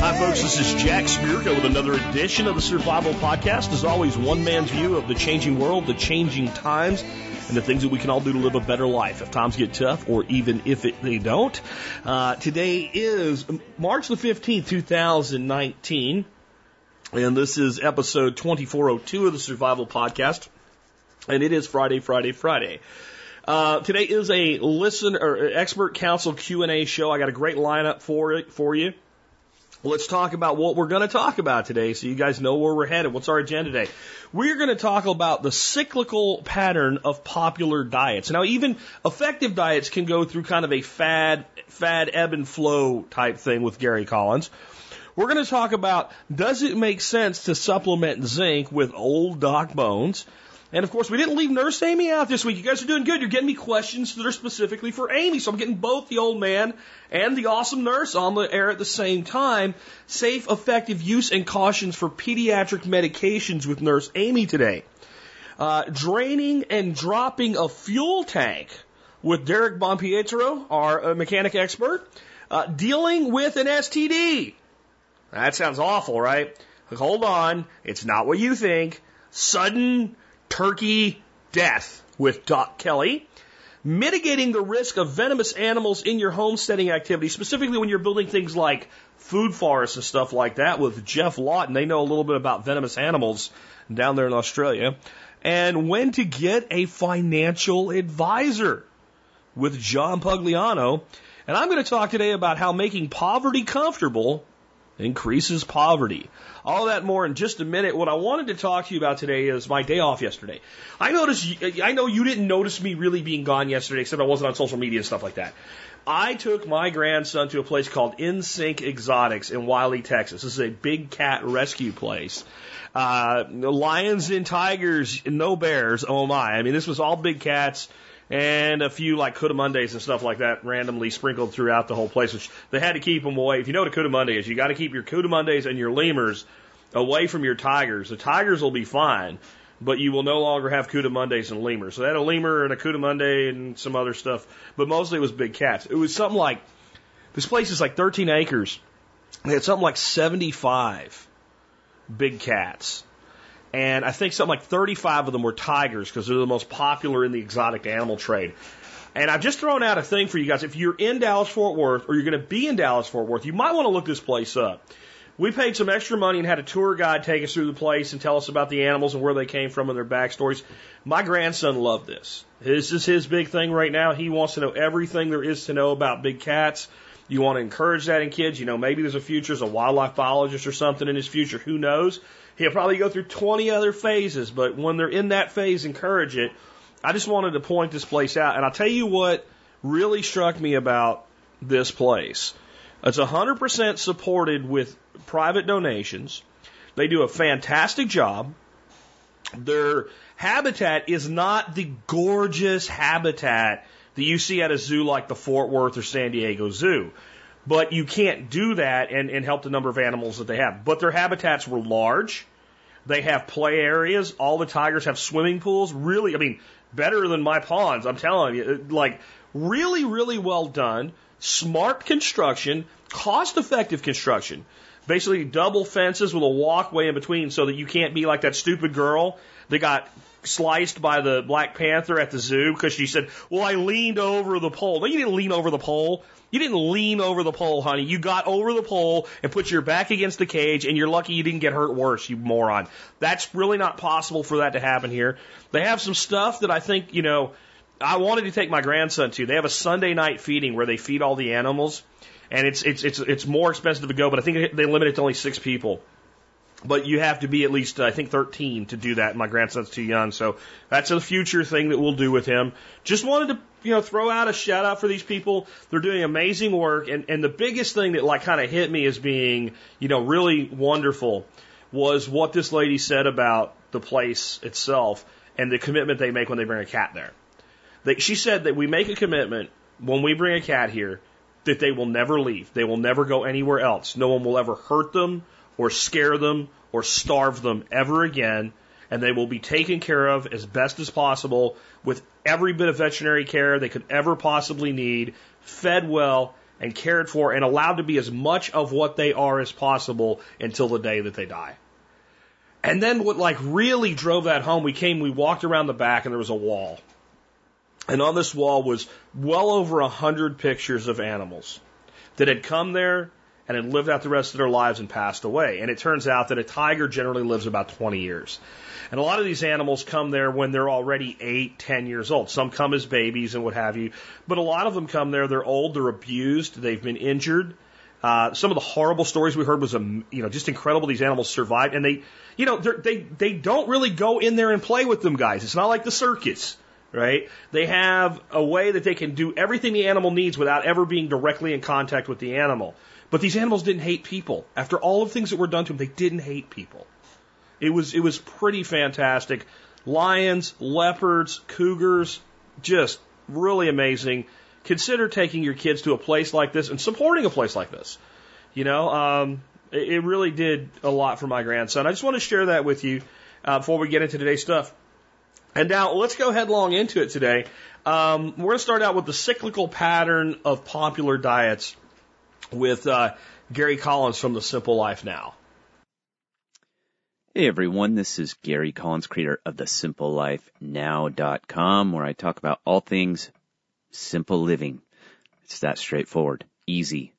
Hi, folks. This is Jack Spirko with another edition of the Survival Podcast. As always, one man's view of the changing world, the changing times, and the things that we can all do to live a better life if times get tough or even if it, they don't. Uh, today is March the 15th, 2019, and this is episode 2402 of the Survival Podcast. And it is Friday, Friday, Friday. Uh, today is a listen or expert council Q and A show. I got a great lineup for it for you. Let's talk about what we're going to talk about today, so you guys know where we're headed. What's our agenda today? We're going to talk about the cyclical pattern of popular diets. Now, even effective diets can go through kind of a fad, fad ebb and flow type thing with Gary Collins. We're going to talk about does it make sense to supplement zinc with old Doc Bones? And of course, we didn't leave Nurse Amy out this week. You guys are doing good. You're getting me questions that are specifically for Amy. So I'm getting both the old man and the awesome nurse on the air at the same time. Safe, effective use and cautions for pediatric medications with Nurse Amy today. Uh, draining and dropping a fuel tank with Derek Bonpietro, our uh, mechanic expert. Uh, dealing with an STD. That sounds awful, right? Hold on. It's not what you think. Sudden turkey death with Doc Kelly. Mitigating the risk of venomous animals in your homesteading activity, specifically when you're building things like food forests and stuff like that with Jeff Lawton. They know a little bit about venomous animals down there in Australia. And when to get a financial advisor with John Pugliano. And I'm going to talk today about how making poverty comfortable increases poverty. All that more in just a minute. What I wanted to talk to you about today is my day off yesterday. I noticed, I know you didn't notice me really being gone yesterday, except I wasn't on social media and stuff like that. I took my grandson to a place called InSync Exotics in Wylie, Texas. This is a big cat rescue place. Uh, lions and tigers, no bears. Oh my! I mean, this was all big cats and a few like Mondays and stuff like that randomly sprinkled throughout the whole place, which they had to keep them away. If you know what a Monday is, you got to keep your Mondays and your lemurs away from your tigers. The tigers will be fine, but you will no longer have Mondays and lemurs. So they had a lemur and a Monday and some other stuff, but mostly it was big cats. It was something like this place is like 13 acres. They had something like 75 big cats and I think something like 35 of them were tigers because they're the most popular in the exotic animal trade. And I've just thrown out a thing for you guys. If you're in Dallas Fort Worth or you're going to be in Dallas Fort Worth, you might want to look this place up. We paid some extra money and had a tour guide take us through the place and tell us about the animals and where they came from and their backstories. My grandson loved this. This is his big thing right now. He wants to know everything there is to know about big cats. You want to encourage that in kids. You know, maybe there's a future as a wildlife biologist or something in his future. Who knows? He'll probably go through 20 other phases, but when they're in that phase, encourage it. I just wanted to point this place out. And I'll tell you what really struck me about this place. It's 100% supported with private donations. They do a fantastic job. Their habitat is not the gorgeous habitat that you see at a zoo like the Fort Worth or San Diego Zoo. But you can't do that and, and help the number of animals that they have. But their habitats were large. They have play areas. All the tigers have swimming pools. Really, I mean, better than my ponds. I'm telling you, like really, really well done. Smart construction, cost effective construction. Basically, double fences with a walkway in between so that you can't be like that stupid girl that got sliced by the Black Panther at the zoo because she said, Well, I leaned over the pole. No, you didn't lean over the pole. You didn't lean over the pole, honey. You got over the pole and put your back against the cage, and you're lucky you didn't get hurt worse, you moron. That's really not possible for that to happen here. They have some stuff that I think, you know, I wanted to take my grandson to. They have a Sunday night feeding where they feed all the animals, and it's it's it's it's more expensive to go, but I think they limit it to only six people but you have to be at least, I think, 13 to do that. My grandson's too young, so that's a future thing that we'll do with him. Just wanted to, you know, throw out a shout out for these people. They're doing amazing work, and and the biggest thing that like kind of hit me as being, you know, really wonderful was what this lady said about the place itself and the commitment they make when they bring a cat there. They, she said that we make a commitment when we bring a cat here that they will never leave. They will never go anywhere else. No one will ever hurt them or scare them or starve them ever again, and they will be taken care of as best as possible with every bit of veterinary care they could ever possibly need, fed well, and cared for and allowed to be as much of what they are as possible until the day that they die. And then what like really drove that home, we came, we walked around the back and there was a wall. And on this wall was well over a hundred pictures of animals that had come there and had lived out the rest of their lives and passed away. And it turns out that a tiger generally lives about 20 years. And a lot of these animals come there when they're already eight, ten years old. Some come as babies and what have you. But a lot of them come there, they're old, they're abused, they've been injured. Uh, some of the horrible stories we heard was, um, you know, just incredible. These animals survived, and they, you know, they they don't really go in there and play with them guys. It's not like the circus, right? They have a way that they can do everything the animal needs without ever being directly in contact with the animal. But these animals didn't hate people. After all of the things that were done to them, they didn't hate people. It was it was pretty fantastic. Lions, leopards, cougars, just really amazing. Consider taking your kids to a place like this and supporting a place like this. You know, um, it, it really did a lot for my grandson. I just want to share that with you uh, before we get into today's stuff. And now let's go headlong into it today. Um, we're going to start out with the cyclical pattern of popular diets with uh, Gary Collins from The Simple Life Now. Hey everyone, this is Gary Collins, creator of the simplelifenow.com, where I talk about all things simple living. It's that straightforward, easy.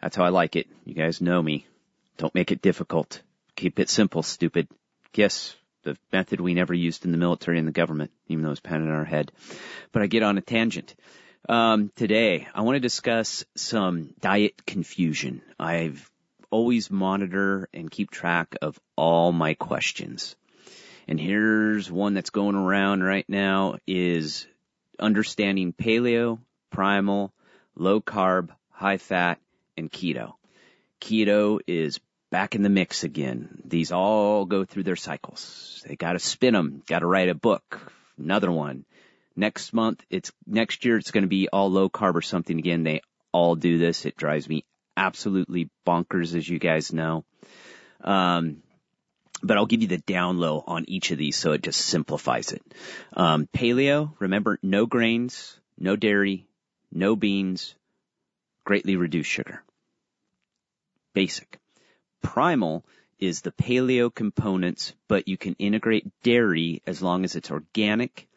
That's how I like it. You guys know me. Don't make it difficult. Keep it simple, stupid. Yes, the method we never used in the military and the government, even though it's painted in our head. But I get on a tangent. Um, today, I want to discuss some diet confusion. I've always monitor and keep track of all my questions. And here's one that's going around right now is understanding paleo, primal, low carb, high fat, and keto. Keto is back in the mix again. These all go through their cycles. They gotta spin them, gotta write a book, another one. Next month, it's, next year it's gonna be all low carb or something again. They all do this. It drives me absolutely bonkers, as you guys know. Um, but I'll give you the down low on each of these so it just simplifies it. Um, paleo, remember, no grains, no dairy, no beans, greatly reduced sugar. Basic. Primal is the paleo components, but you can integrate dairy as long as it's organic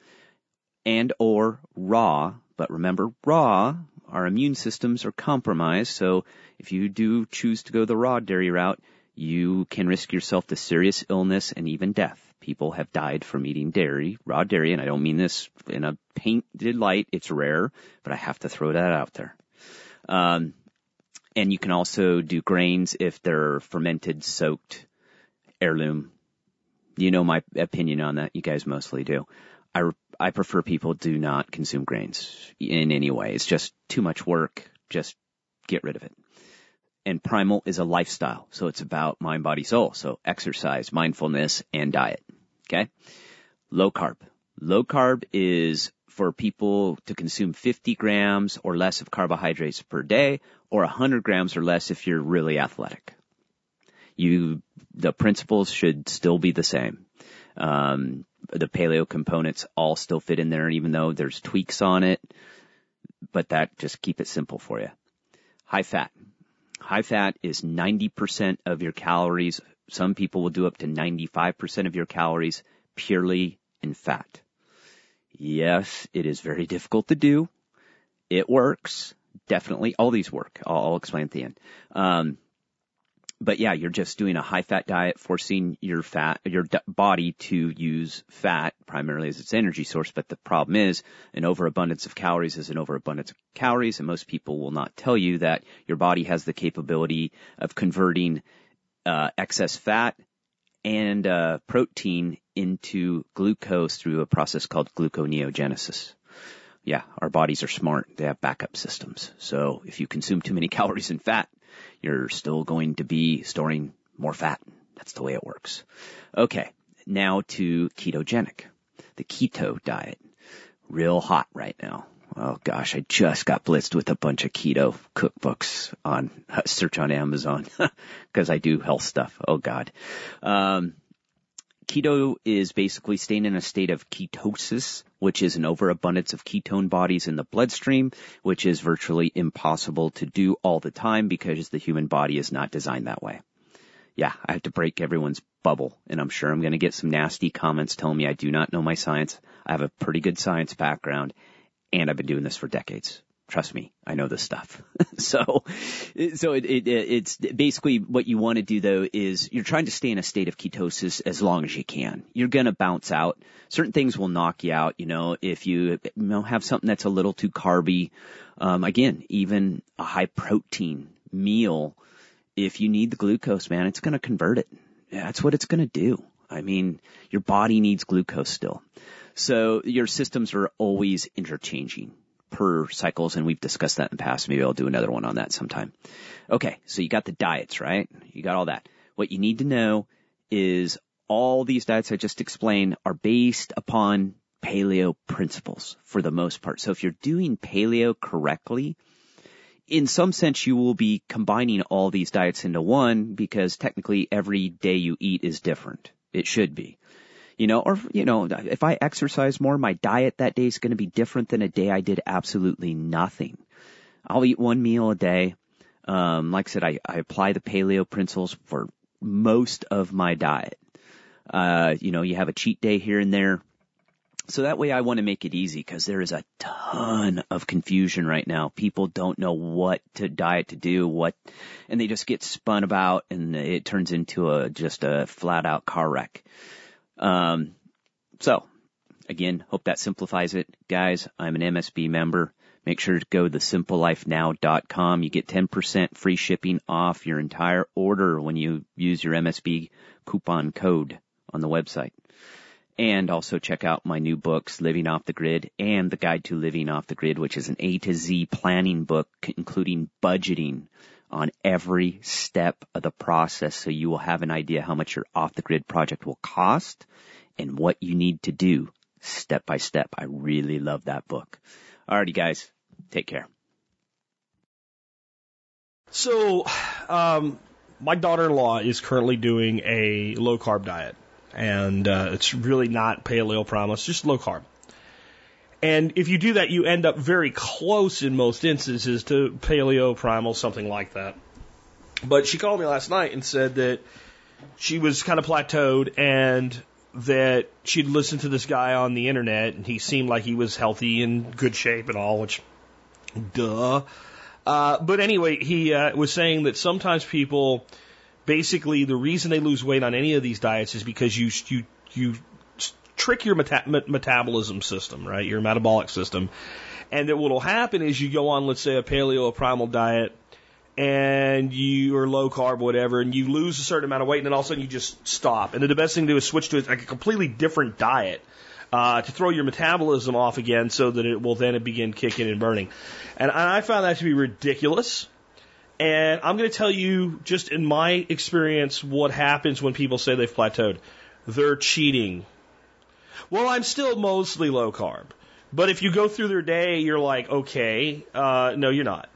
and or raw. But remember, raw, our immune systems are compromised, so if you do choose to go the raw dairy route, you can risk yourself to serious illness and even death. People have died from eating dairy, raw dairy, and I don't mean this in a painted light. It's rare, but I have to throw that out there. Um, and you can also do grains if they're fermented, soaked, heirloom. You know my opinion on that. You guys mostly do. I, I prefer people do not consume grains in any way. It's just too much work. Just get rid of it and primal is a lifestyle. So it's about mind, body, soul. So exercise, mindfulness, and diet. Okay. Low carb. Low carb is for people to consume 50 grams or less of carbohydrates per day or 100 grams or less if you're really athletic. You, the principles should still be the same. Um, the paleo components all still fit in there, even though there's tweaks on it, but that just keep it simple for you. High fat. High fat is 90% of your calories. Some people will do up to 95% of your calories purely in fat. Yes, it is very difficult to do. It works. Definitely. All these work. I'll, I'll explain at the end. Um, but yeah, you're just doing a high fat diet, forcing your fat, your d- body to use fat primarily as its energy source. But the problem is an overabundance of calories is an overabundance of calories. And most people will not tell you that your body has the capability of converting, uh, excess fat and, uh, protein into glucose through a process called gluconeogenesis yeah, our bodies are smart. They have backup systems. So if you consume too many calories and fat, you're still going to be storing more fat. That's the way it works. Okay. Now to ketogenic. The keto diet. Real hot right now. Oh gosh, I just got blitzed with a bunch of keto cookbooks on uh, search on Amazon because I do health stuff. Oh god. Um, keto is basically staying in a state of ketosis, which is an overabundance of ketone bodies in the bloodstream, which is virtually impossible to do all the time because the human body is not designed that way. Yeah, I have to break everyone's bubble, and I'm sure I'm going to get some nasty comments telling me I do not know my science. I have a pretty good science background, and I've been doing this for decades. Trust me, I know this stuff. so, so it, it, it's basically what you want to do though is you're trying to stay in a state of ketosis as long as you can. You're going to bounce out. Certain things will knock you out. You know, if you, you know, have something that's a little too carby, um, again, even a high protein meal, if you need the glucose, man, it's going to convert it. That's what it's going to do. I mean, your body needs glucose still. So your systems are always interchanging per cycles, and we've discussed that in the past. Maybe I'll do another one on that sometime. Okay, so you got the diets, right? You got all that. What you need to know is all these diets I just explained are based upon paleo principles for the most part. So if you're doing paleo correctly, in some sense you will be combining all these diets into one because technically every day you eat is different. It should be you know, or, you know, if I exercise more, my diet that day is going to be different than a day I did absolutely nothing. I'll eat one meal a day. Um, like I said, I, I apply the paleo principles for most of my diet. Uh, you know, you have a cheat day here and there. So that way I want to make it easy because there is a ton of confusion right now. People don't know what to diet to do, what, and they just get spun about and it turns into a, just a flat out car wreck. Um, so again, hope that simplifies it. Guys, I'm an MSB member. Make sure to go to simplelifenow.com. You get 10% free shipping off your entire order when you use your MSB coupon code on the website. And also check out my new books, Living Off the Grid and The Guide to Living Off the Grid, which is an A to Z planning book, including budgeting on every step of the process so you will have an idea how much your off the grid project will cost and what you need to do step by step. I really love that book. Alrighty guys, take care. So, um, my daughter-in-law is currently doing a low carb diet, and uh, it's really not paleo promise, just low carb. And if you do that, you end up very close in most instances to paleo primal, something like that. But she called me last night and said that she was kind of plateaued and that she'd listened to this guy on the internet and he seemed like he was healthy and good shape and all, which, duh. Uh, but anyway, he uh, was saying that sometimes people, basically, the reason they lose weight on any of these diets is because you you you trick your meta- metabolism system, right? Your metabolic system. And that what'll happen is you go on, let's say, a paleo, a primal diet, and you are low carb, whatever, and you lose a certain amount of weight, and then all of a sudden you just stop. And then the best thing to do is switch to like a completely different diet uh, to throw your metabolism off again, so that it will then begin kicking and burning. And I found that to be ridiculous. And I'm going to tell you, just in my experience, what happens when people say they've plateaued. They're cheating well, I'm still mostly low carb. But if you go through their day, you're like, okay, uh, no, you're not.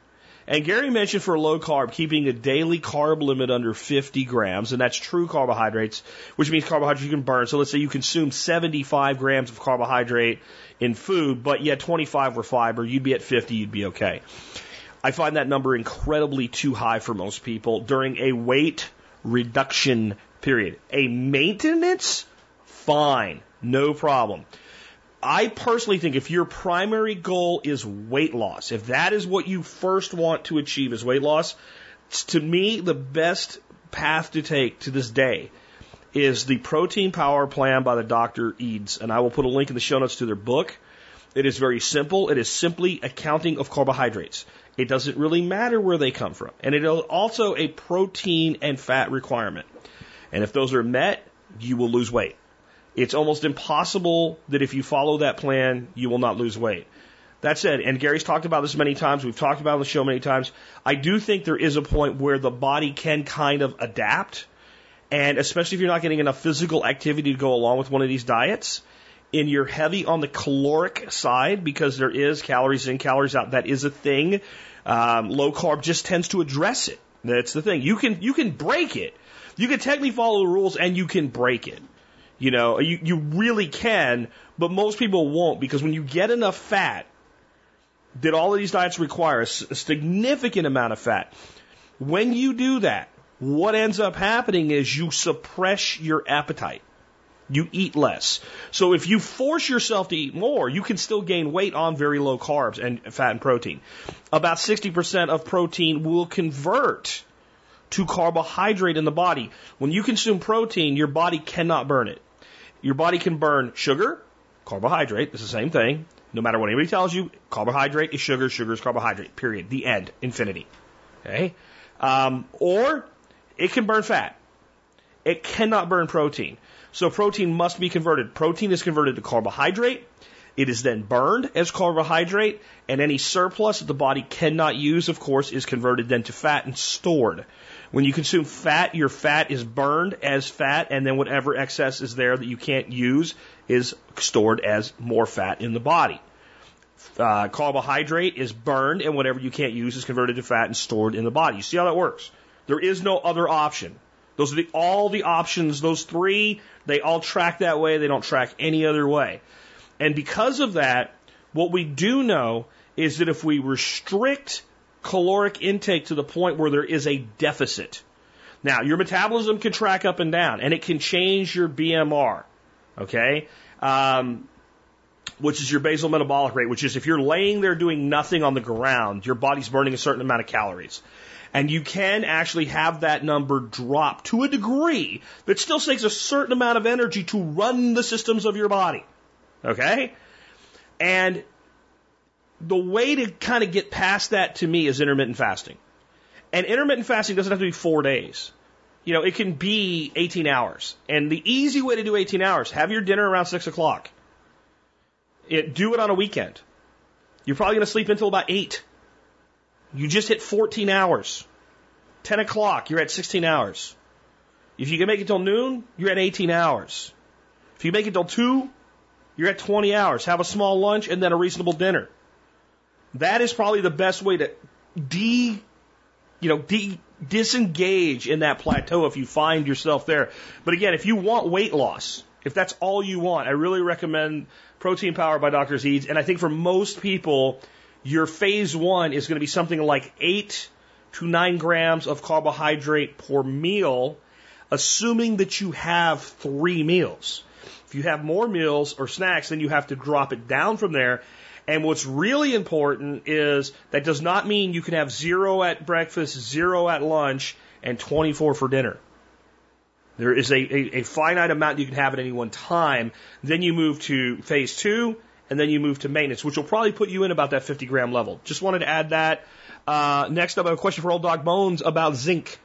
And Gary mentioned for low carb, keeping a daily carb limit under 50 grams, and that's true carbohydrates, which means carbohydrates you can burn. So let's say you consume 75 grams of carbohydrate in food, but yet 25 were fiber, you'd be at 50, you'd be okay. I find that number incredibly too high for most people during a weight reduction period. A maintenance, fine. No problem. I personally think if your primary goal is weight loss, if that is what you first want to achieve is weight loss, to me, the best path to take to this day is the protein power plan by the Dr. Eades. And I will put a link in the show notes to their book. It is very simple. It is simply accounting of carbohydrates. It doesn't really matter where they come from. And it is also a protein and fat requirement. And if those are met, you will lose weight. It's almost impossible that if you follow that plan, you will not lose weight. That said, and Gary's talked about this many times, we've talked about it on the show many times, I do think there is a point where the body can kind of adapt, and especially if you're not getting enough physical activity to go along with one of these diets, and you're heavy on the caloric side because there is calories in, calories out, that is a thing. Um, low carb just tends to address it. That's the thing. You can you can break it. You can technically follow the rules and you can break it. You know, you, you really can, but most people won't because when you get enough fat that all of these diets require, a significant amount of fat, when you do that, what ends up happening is you suppress your appetite. You eat less. So if you force yourself to eat more, you can still gain weight on very low carbs and fat and protein. About 60% of protein will convert to carbohydrate in the body. When you consume protein, your body cannot burn it. Your body can burn sugar, carbohydrate, it's the same thing. No matter what anybody tells you, carbohydrate is sugar, sugar is carbohydrate, period. The end, infinity. Okay? Um, or it can burn fat. It cannot burn protein. So protein must be converted. Protein is converted to carbohydrate. It is then burned as carbohydrate, and any surplus that the body cannot use, of course, is converted then to fat and stored. When you consume fat, your fat is burned as fat, and then whatever excess is there that you can't use is stored as more fat in the body. Uh, carbohydrate is burned, and whatever you can't use is converted to fat and stored in the body. You see how that works? There is no other option. Those are the, all the options. Those three, they all track that way. They don't track any other way. And because of that, what we do know is that if we restrict caloric intake to the point where there is a deficit, now your metabolism can track up and down, and it can change your BMR. Okay, um, which is your basal metabolic rate, which is if you're laying there doing nothing on the ground, your body's burning a certain amount of calories. And you can actually have that number drop to a degree that still takes a certain amount of energy to run the systems of your body. Okay? And the way to kind of get past that to me is intermittent fasting. And intermittent fasting doesn't have to be four days. You know, it can be 18 hours. And the easy way to do 18 hours, have your dinner around 6 o'clock. It, do it on a weekend. You're probably going to sleep until about 8. You just hit 14 hours. 10 o'clock, you're at 16 hours. If you can make it till noon, you're at 18 hours. If you make it till 2, you're at 20 hours. Have a small lunch and then a reasonable dinner. That is probably the best way to de, you know, de, disengage in that plateau if you find yourself there. But again, if you want weight loss, if that's all you want, I really recommend Protein Power by Drs. Eades. And I think for most people, your phase one is going to be something like eight to nine grams of carbohydrate per meal, assuming that you have three meals. If you have more meals or snacks, then you have to drop it down from there. And what's really important is that does not mean you can have zero at breakfast, zero at lunch, and 24 for dinner. There is a, a, a finite amount you can have at any one time. Then you move to phase two, and then you move to maintenance, which will probably put you in about that 50 gram level. Just wanted to add that. Uh, next up, I have a question for Old Doc Bones about zinc.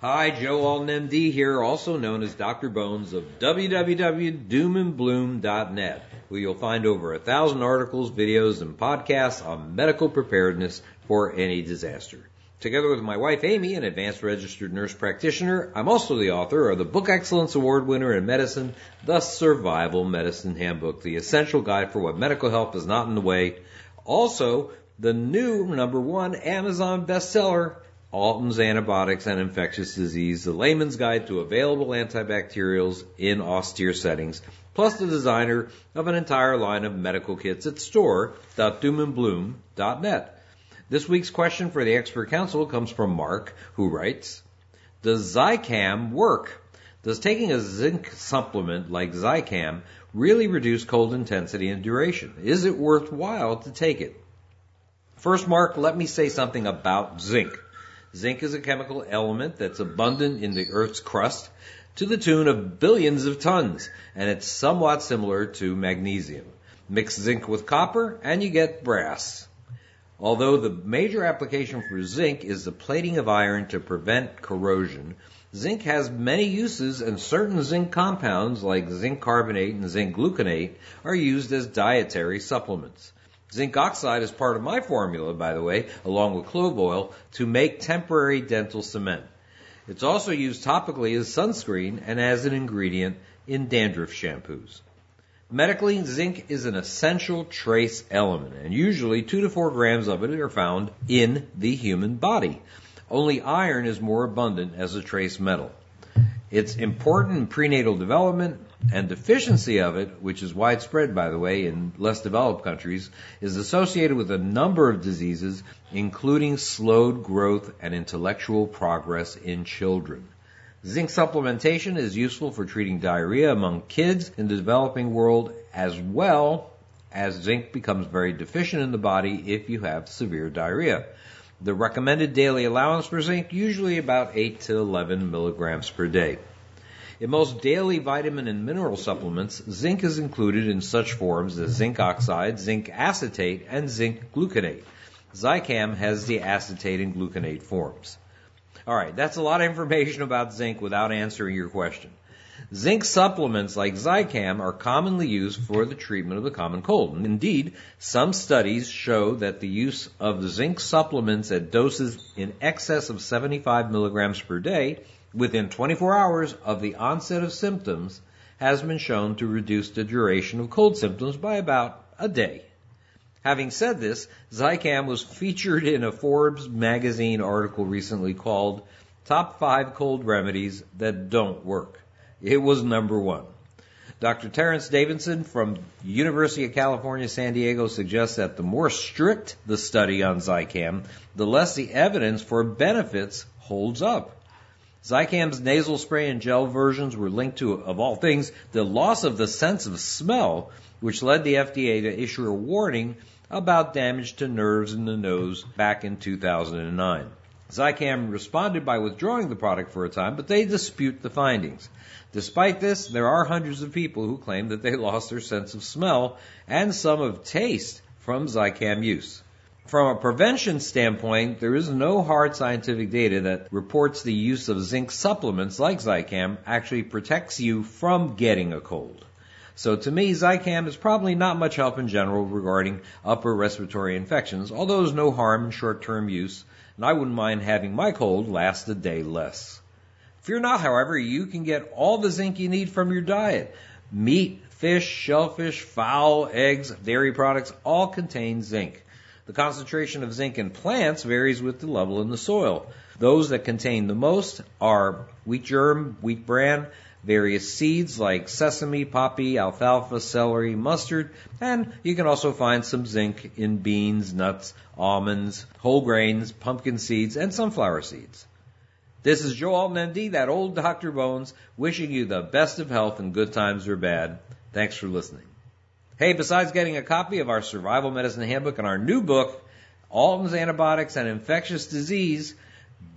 Hi, Joe Alton MD here, also known as Dr. Bones of www.doomandbloom.net, where you'll find over a thousand articles, videos, and podcasts on medical preparedness for any disaster. Together with my wife Amy, an advanced registered nurse practitioner, I'm also the author of the Book Excellence Award winner in medicine, The Survival Medicine Handbook, the essential guide for what medical help is not in the way. Also, the new number one Amazon bestseller, Alton's Antibiotics and Infectious Disease, the layman's guide to available antibacterials in austere settings, plus the designer of an entire line of medical kits at store.doomandbloom.net. This week's question for the expert council comes from Mark, who writes, Does Zicam work? Does taking a zinc supplement like Zicam really reduce cold intensity and duration? Is it worthwhile to take it? First, Mark, let me say something about zinc. Zinc is a chemical element that's abundant in the Earth's crust to the tune of billions of tons, and it's somewhat similar to magnesium. Mix zinc with copper and you get brass. Although the major application for zinc is the plating of iron to prevent corrosion, zinc has many uses and certain zinc compounds like zinc carbonate and zinc gluconate are used as dietary supplements. Zinc oxide is part of my formula, by the way, along with clove oil, to make temporary dental cement. It's also used topically as sunscreen and as an ingredient in dandruff shampoos. Medically, zinc is an essential trace element, and usually two to four grams of it are found in the human body. Only iron is more abundant as a trace metal. It's important in prenatal development, and deficiency of it, which is widespread, by the way, in less developed countries, is associated with a number of diseases, including slowed growth and intellectual progress in children. Zinc supplementation is useful for treating diarrhea among kids in the developing world as well as zinc becomes very deficient in the body if you have severe diarrhea. The recommended daily allowance for zinc, usually about 8 to 11 milligrams per day. In most daily vitamin and mineral supplements, zinc is included in such forms as zinc oxide, zinc acetate, and zinc gluconate. Zicam has the acetate and gluconate forms. Alright, that's a lot of information about zinc without answering your question. Zinc supplements like Zicam are commonly used for the treatment of the common cold. Indeed, some studies show that the use of zinc supplements at doses in excess of 75 milligrams per day within 24 hours of the onset of symptoms has been shown to reduce the duration of cold symptoms by about a day. Having said this, Zicam was featured in a Forbes magazine article recently called Top 5 Cold Remedies That Don't Work. It was number one. Dr. Terence Davidson from University of California, San Diego suggests that the more strict the study on Zicam, the less the evidence for benefits holds up. Zicam's nasal spray and gel versions were linked to, of all things, the loss of the sense of smell, which led the FDA to issue a warning about damage to nerves in the nose back in 2009. Zicam responded by withdrawing the product for a time, but they dispute the findings. Despite this, there are hundreds of people who claim that they lost their sense of smell and some of taste from Zicam use. From a prevention standpoint, there is no hard scientific data that reports the use of zinc supplements like Zicam actually protects you from getting a cold. So to me, Zicam is probably not much help in general regarding upper respiratory infections, although there's no harm in short-term use, and I wouldn't mind having my cold last a day less. Fear not, however, you can get all the zinc you need from your diet. Meat, fish, shellfish, fowl, eggs, dairy products all contain zinc. The concentration of zinc in plants varies with the level in the soil. Those that contain the most are wheat germ, wheat bran, various seeds like sesame, poppy, alfalfa, celery, mustard, and you can also find some zinc in beans, nuts, almonds, whole grains, pumpkin seeds, and sunflower seeds. This is Joe Alton, MD, that old Dr. Bones, wishing you the best of health in good times or bad. Thanks for listening. Hey, besides getting a copy of our survival medicine handbook and our new book, Alton's Antibiotics and Infectious Disease,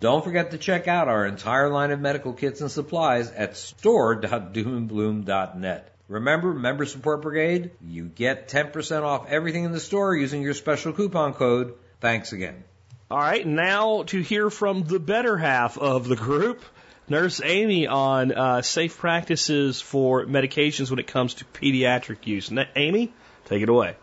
don't forget to check out our entire line of medical kits and supplies at store.doomandbloom.net. Remember, Member Support Brigade, you get 10% off everything in the store using your special coupon code. Thanks again. All right, now to hear from the better half of the group, Nurse Amy on uh, safe practices for medications when it comes to pediatric use. Na- Amy, take it away.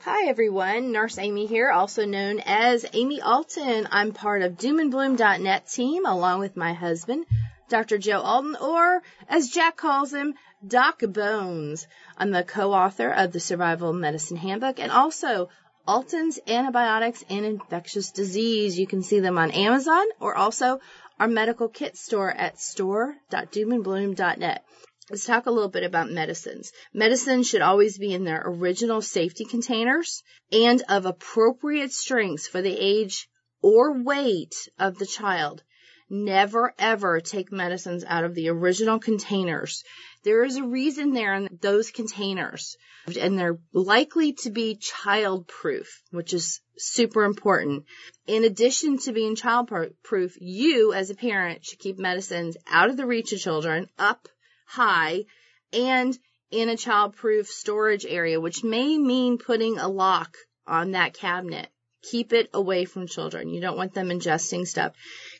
Hi everyone, Nurse Amy here, also known as Amy Alton. I'm part of doomandbloom.net team along with my husband, Dr. Joe Alton, or as Jack calls him, Doc Bones. I'm the co-author of the Survival Medicine Handbook and also Alton's Antibiotics and Infectious Disease. You can see them on Amazon or also our medical kit store at store.doomandbloom.net. Let's talk a little bit about medicines. Medicines should always be in their original safety containers and of appropriate strengths for the age or weight of the child. Never ever take medicines out of the original containers. There is a reason they're in those containers and they're likely to be child proof, which is super important. In addition to being child proof, you as a parent should keep medicines out of the reach of children, up high, and in a child proof storage area, which may mean putting a lock on that cabinet. Keep it away from children. You don't want them ingesting stuff.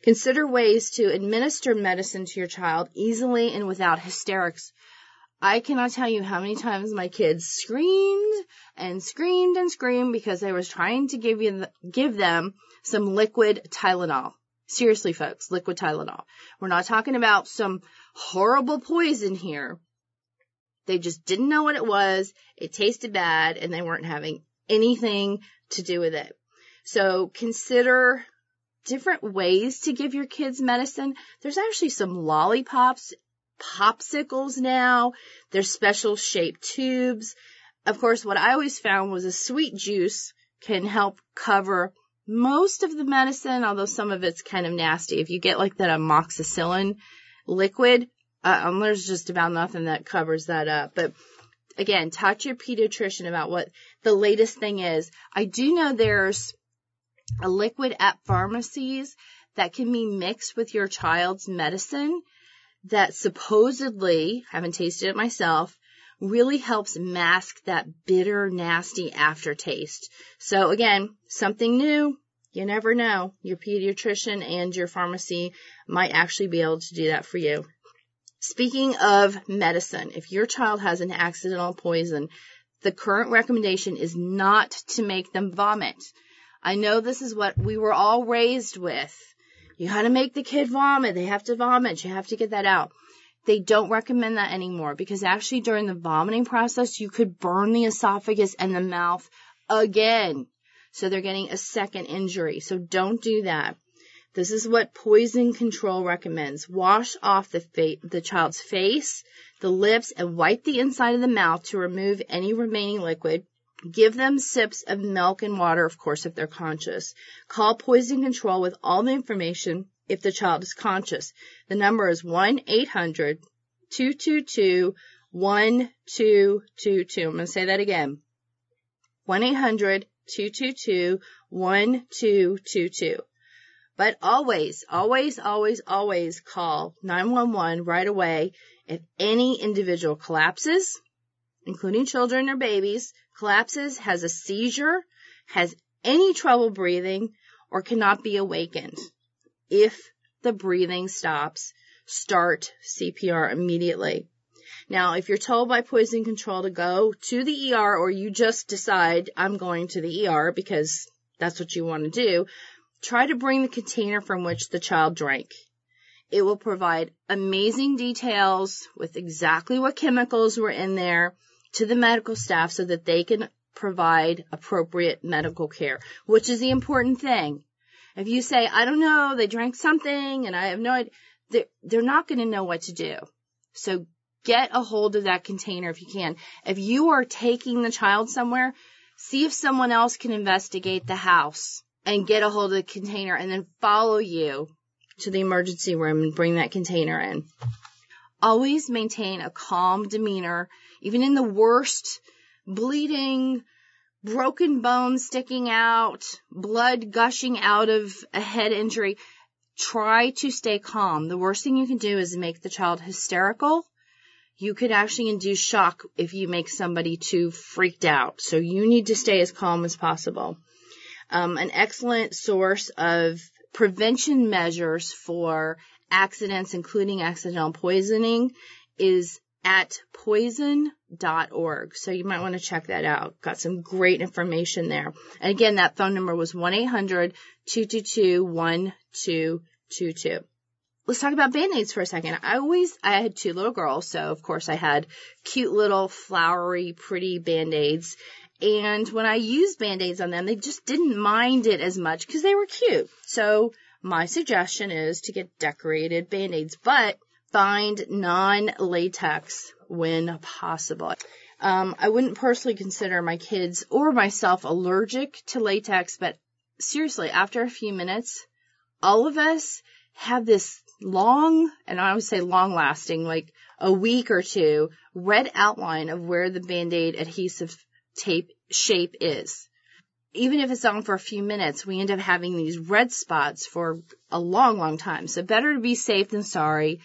Consider ways to administer medicine to your child easily and without hysterics. I cannot tell you how many times my kids screamed and screamed and screamed because I was trying to give you give them some liquid Tylenol. Seriously, folks, liquid Tylenol. We're not talking about some horrible poison here. They just didn't know what it was. It tasted bad and they weren't having anything to do with it. So consider different ways to give your kids medicine. There's actually some lollipops popsicles now. There's special shaped tubes. Of course, what I always found was a sweet juice can help cover most of the medicine, although some of it's kind of nasty. If you get like that amoxicillin liquid, uh, um, there's just about nothing that covers that up. But again, talk to your pediatrician about what the latest thing is. I do know there's a liquid at pharmacies that can be mixed with your child's medicine that supposedly, haven't tasted it myself, really helps mask that bitter, nasty aftertaste. So again, something new. You never know. Your pediatrician and your pharmacy might actually be able to do that for you. Speaking of medicine, if your child has an accidental poison, the current recommendation is not to make them vomit. I know this is what we were all raised with. You gotta make the kid vomit. They have to vomit. You have to get that out. They don't recommend that anymore because actually during the vomiting process, you could burn the esophagus and the mouth again. So they're getting a second injury. So don't do that. This is what poison control recommends. Wash off the, fa- the child's face, the lips, and wipe the inside of the mouth to remove any remaining liquid. Give them sips of milk and water, of course, if they're conscious. Call poison control with all the information if the child is conscious. The number is 1-800-222-1222. I'm going to say that again. 1-800-222-1222. But always, always, always, always call 911 right away if any individual collapses, including children or babies, collapses, has a seizure, has any trouble breathing, or cannot be awakened. If the breathing stops, start CPR immediately. Now, if you're told by poison control to go to the ER or you just decide I'm going to the ER because that's what you want to do, try to bring the container from which the child drank. It will provide amazing details with exactly what chemicals were in there to the medical staff so that they can provide appropriate medical care, which is the important thing. If you say, I don't know, they drank something and I have no idea, they're, not going to know what to do. So get a hold of that container if you can. If you are taking the child somewhere, see if someone else can investigate the house and get a hold of the container and then follow you to the emergency room and bring that container in. Always maintain a calm demeanor, even in the worst bleeding, broken bones sticking out, blood gushing out of a head injury. Try to stay calm. The worst thing you can do is make the child hysterical you could actually induce shock if you make somebody too freaked out. So you need to stay as calm as possible. Um, an excellent source of prevention measures for accidents, including accidental poisoning, is at poison.org. So you might want to check that out. Got some great information there. And again, that phone number was 1-800-222-1222 let's talk about band-aids for a second. I always, I had two little girls, so of course I had cute little flowery, pretty band-aids. And when I used band-aids on them, they just didn't mind it as much because they were cute. So my suggestion is to get decorated band-aids, but find non-latex when possible. Um, I wouldn't personally consider my kids or myself allergic to latex, but seriously, after a few minutes, all of us have this long, and I would say long lasting, like a week or two, red outline of where the Band-Aid adhesive tape shape is. Even if it's on for a few minutes, we end up having these red spots for a long, long time. So better to be safe than sorry.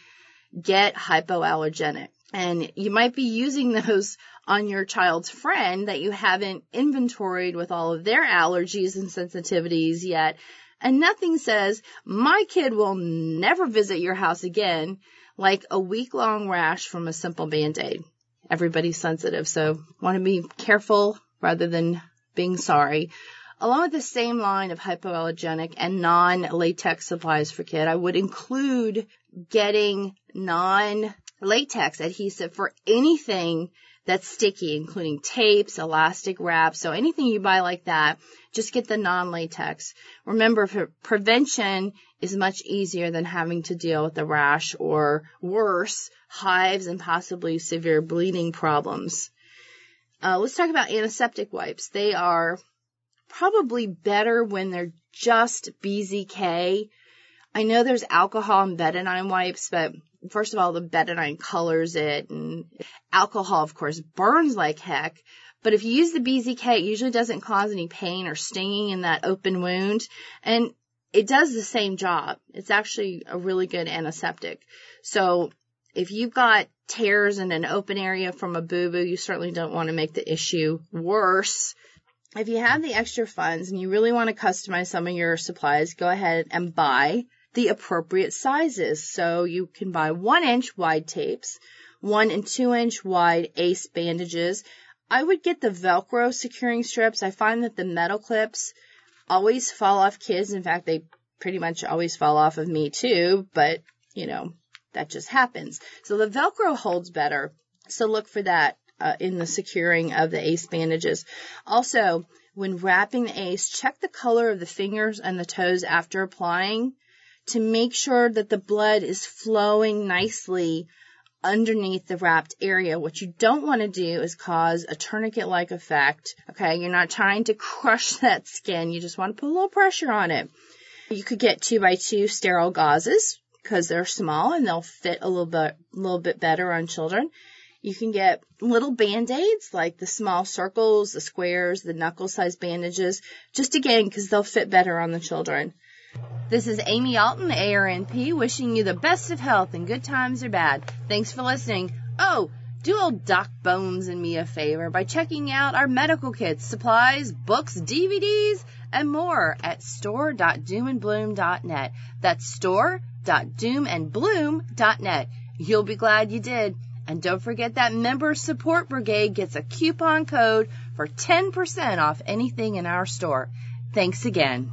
Get hypoallergenic. And you might be using those on your child's friend that you haven't inventoried with all of their allergies and sensitivities yet. And nothing says, my kid will never visit your house again, like a week long rash from a simple band-aid. Everybody's sensitive, so want to be careful rather than being sorry. Along with the same line of hypoallergenic and non-latex supplies for kid, I would include getting non-latex adhesive for anything that's sticky, including tapes, elastic wraps. So anything you buy like that, just get the non-latex. Remember, prevention is much easier than having to deal with a rash or worse, hives and possibly severe bleeding problems. Uh, let's talk about antiseptic wipes. They are probably better when they're just BZK. I know there's alcohol and betadine wipes, but first of all, the betadine colors it and alcohol, of course, burns like heck. But if you use the BZK, it usually doesn't cause any pain or stinging in that open wound. And it does the same job. It's actually a really good antiseptic. So if you've got tears in an open area from a boo-boo, you certainly don't want to make the issue worse. If you have the extra funds and you really want to customize some of your supplies, go ahead and buy the appropriate sizes. So you can buy one inch wide tapes, one and two inch wide ace bandages. I would get the Velcro securing strips. I find that the metal clips always fall off kids. In fact, they pretty much always fall off of me too, but you know, that just happens. So the Velcro holds better. So look for that uh, in the securing of the ace bandages. Also, when wrapping the ace, check the color of the fingers and the toes after applying to make sure that the blood is flowing nicely underneath the wrapped area. What you don't want to do is cause a tourniquet-like effect. Okay, you're not trying to crush that skin. You just want to put a little pressure on it. You could get two by two sterile gauzes because they're small and they'll fit a little bit, little bit better on children. You can get little band-aids like the small circles, the squares, the knuckle-sized bandages, just again because they'll fit better on the children. This is Amy Alton, ARNP, wishing you the best of health and good times or bad. Thanks for listening. Oh, do old Doc Bones and me a favor by checking out our medical kits, supplies, books, DVDs, and more at store.doomandbloom.net. That's store.doomandbloom.net. You'll be glad you did. And don't forget that Member Support Brigade gets a coupon code for 10% off anything in our store. Thanks again.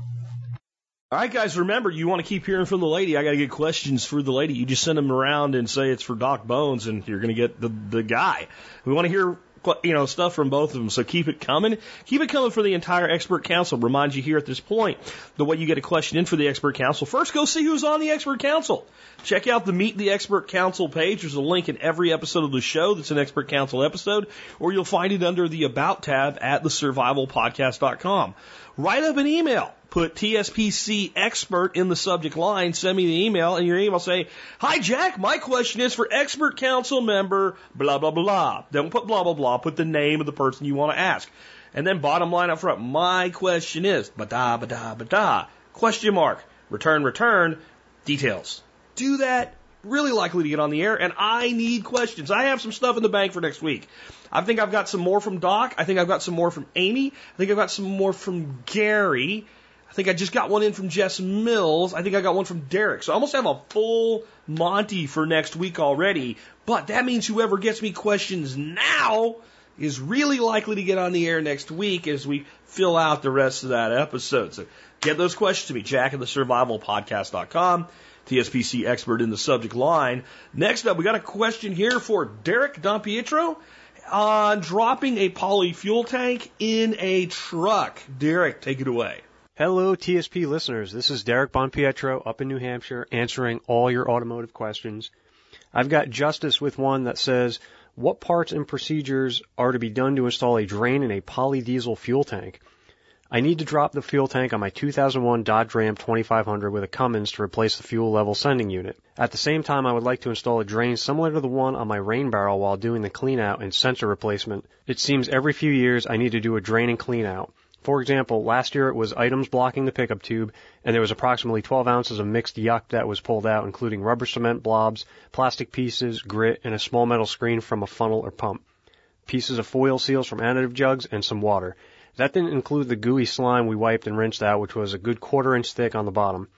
All right, guys, remember, you want to keep hearing from the lady. I got to get questions for the lady. You just send them around and say it's for Doc Bones, and you're going to get the, the guy. We want to hear you know, stuff from both of them. So keep it coming. Keep it coming for the entire expert council. Remind you here at this point, the way you get a question in for the expert council, first go see who's on the expert council. Check out the Meet the Expert Council page. There's a link in every episode of the show that's an expert council episode, or you'll find it under the About tab at thesurvivalpodcast.com. Write up an email put TSPC expert in the subject line, send me the email, and your email say, Hi Jack, my question is for expert council member, blah, blah, blah. Don't put blah, blah, blah, put the name of the person you want to ask. And then bottom line up front, my question is, ba-da, ba-da, ba-da, question mark, return, return, details. Do that, really likely to get on the air, and I need questions. I have some stuff in the bank for next week. I think I've got some more from Doc. I think I've got some more from Amy. I think I've got some more from Gary. I think I just got one in from Jess Mills. I think I got one from Derek. So I almost have a full Monty for next week already. But that means whoever gets me questions now is really likely to get on the air next week as we fill out the rest of that episode. So get those questions to me, Jack at the survivalpodcast.com, TSPC expert in the subject line. Next up, we got a question here for Derek Bonpietro on dropping a poly fuel tank in a truck. Derek, take it away. Hello, TSP listeners. This is Derek Bonpietro up in New Hampshire answering all your automotive questions. I've got Justice with one that says, what parts and procedures are to be done to install a drain in a polydiesel fuel tank? I need to drop the fuel tank on my 2001 Dodge Ram 2500 with a Cummins to replace the fuel level sending unit. At the same time, I would like to install a drain similar to the one on my rain barrel while doing the clean out and sensor replacement. It seems every few years I need to do a drain and clean out. For example, last year it was items blocking the pickup tube, and there was approximately 12 ounces of mixed yuck that was pulled out, including rubber cement blobs, plastic pieces, grit, and a small metal screen from a funnel or pump, pieces of foil seals from additive jugs, and some water. That didn't include the gooey slime we wiped and rinsed out, which was a good quarter inch thick on the bottom.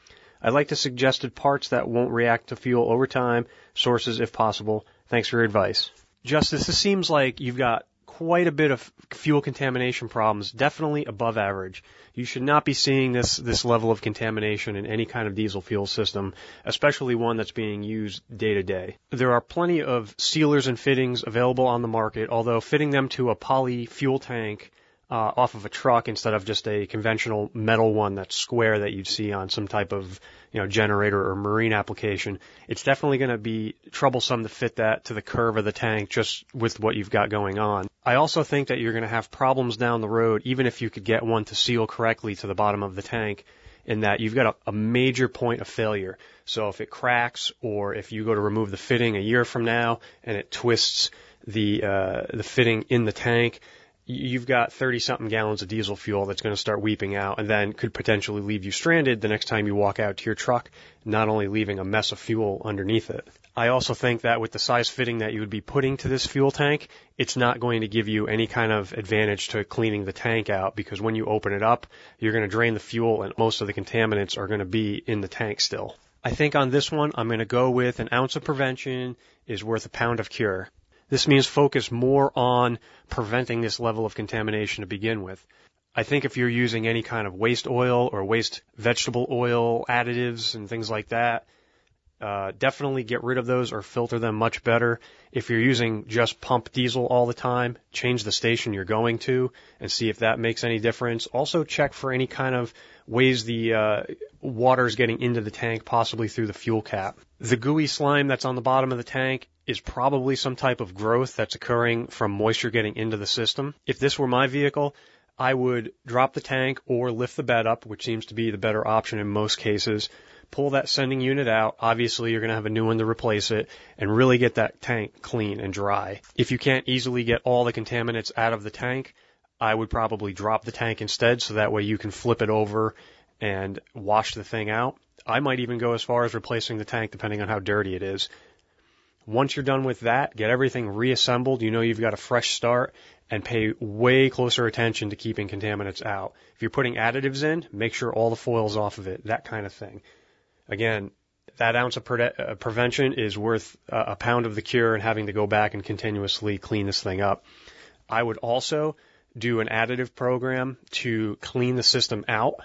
I'd like the suggested parts that won't react to fuel over time, sources if possible. Thanks for your advice. Justice, this seems like you've got quite a bit of fuel contamination problems, definitely above average. You should not be seeing this, this level of contamination in any kind of diesel fuel system, especially one that's being used day to day. There are plenty of sealers and fittings available on the market, although fitting them to a poly fuel tank uh, off of a truck instead of just a conventional metal one that's square that you'd see on some type of you know generator or marine application. It's definitely going to be troublesome to fit that to the curve of the tank just with what you've got going on. I also think that you're going to have problems down the road even if you could get one to seal correctly to the bottom of the tank in that you've got a, a major point of failure. So if it cracks or if you go to remove the fitting a year from now and it twists the uh, the fitting in the tank, you've got 30 something gallons of diesel fuel that's going to start weeping out and then could potentially leave you stranded the next time you walk out to your truck, not only leaving a mess of fuel underneath it. I also think that with the size fitting that you would be putting to this fuel tank, it's not going to give you any kind of advantage to cleaning the tank out because when you open it up, you're going to drain the fuel and most of the contaminants are going to be in the tank still. I think on this one, I'm going to go with an ounce of prevention is worth a pound of cure. This means focus more on preventing this level of contamination to begin with. I think if you're using any kind of waste oil or waste vegetable oil additives and things like that, uh, definitely get rid of those or filter them much better. If you're using just pump diesel all the time, change the station you're going to and see if that makes any difference. Also check for any kind of ways the uh, water is getting into the tank, possibly through the fuel cap. The gooey slime that's on the bottom of the tank is probably some type of growth that's occurring from moisture getting into the system. If this were my vehicle, I would drop the tank or lift the bed up, which seems to be the better option in most cases. Pull that sending unit out. Obviously, you're going to have a new one to replace it and really get that tank clean and dry. If you can't easily get all the contaminants out of the tank, I would probably drop the tank instead so that way you can flip it over and wash the thing out. I might even go as far as replacing the tank depending on how dirty it is. Once you're done with that, get everything reassembled. You know you've got a fresh start and pay way closer attention to keeping contaminants out. If you're putting additives in, make sure all the foil's off of it, that kind of thing. Again, that ounce of pre- uh, prevention is worth uh, a pound of the cure and having to go back and continuously clean this thing up. I would also do an additive program to clean the system out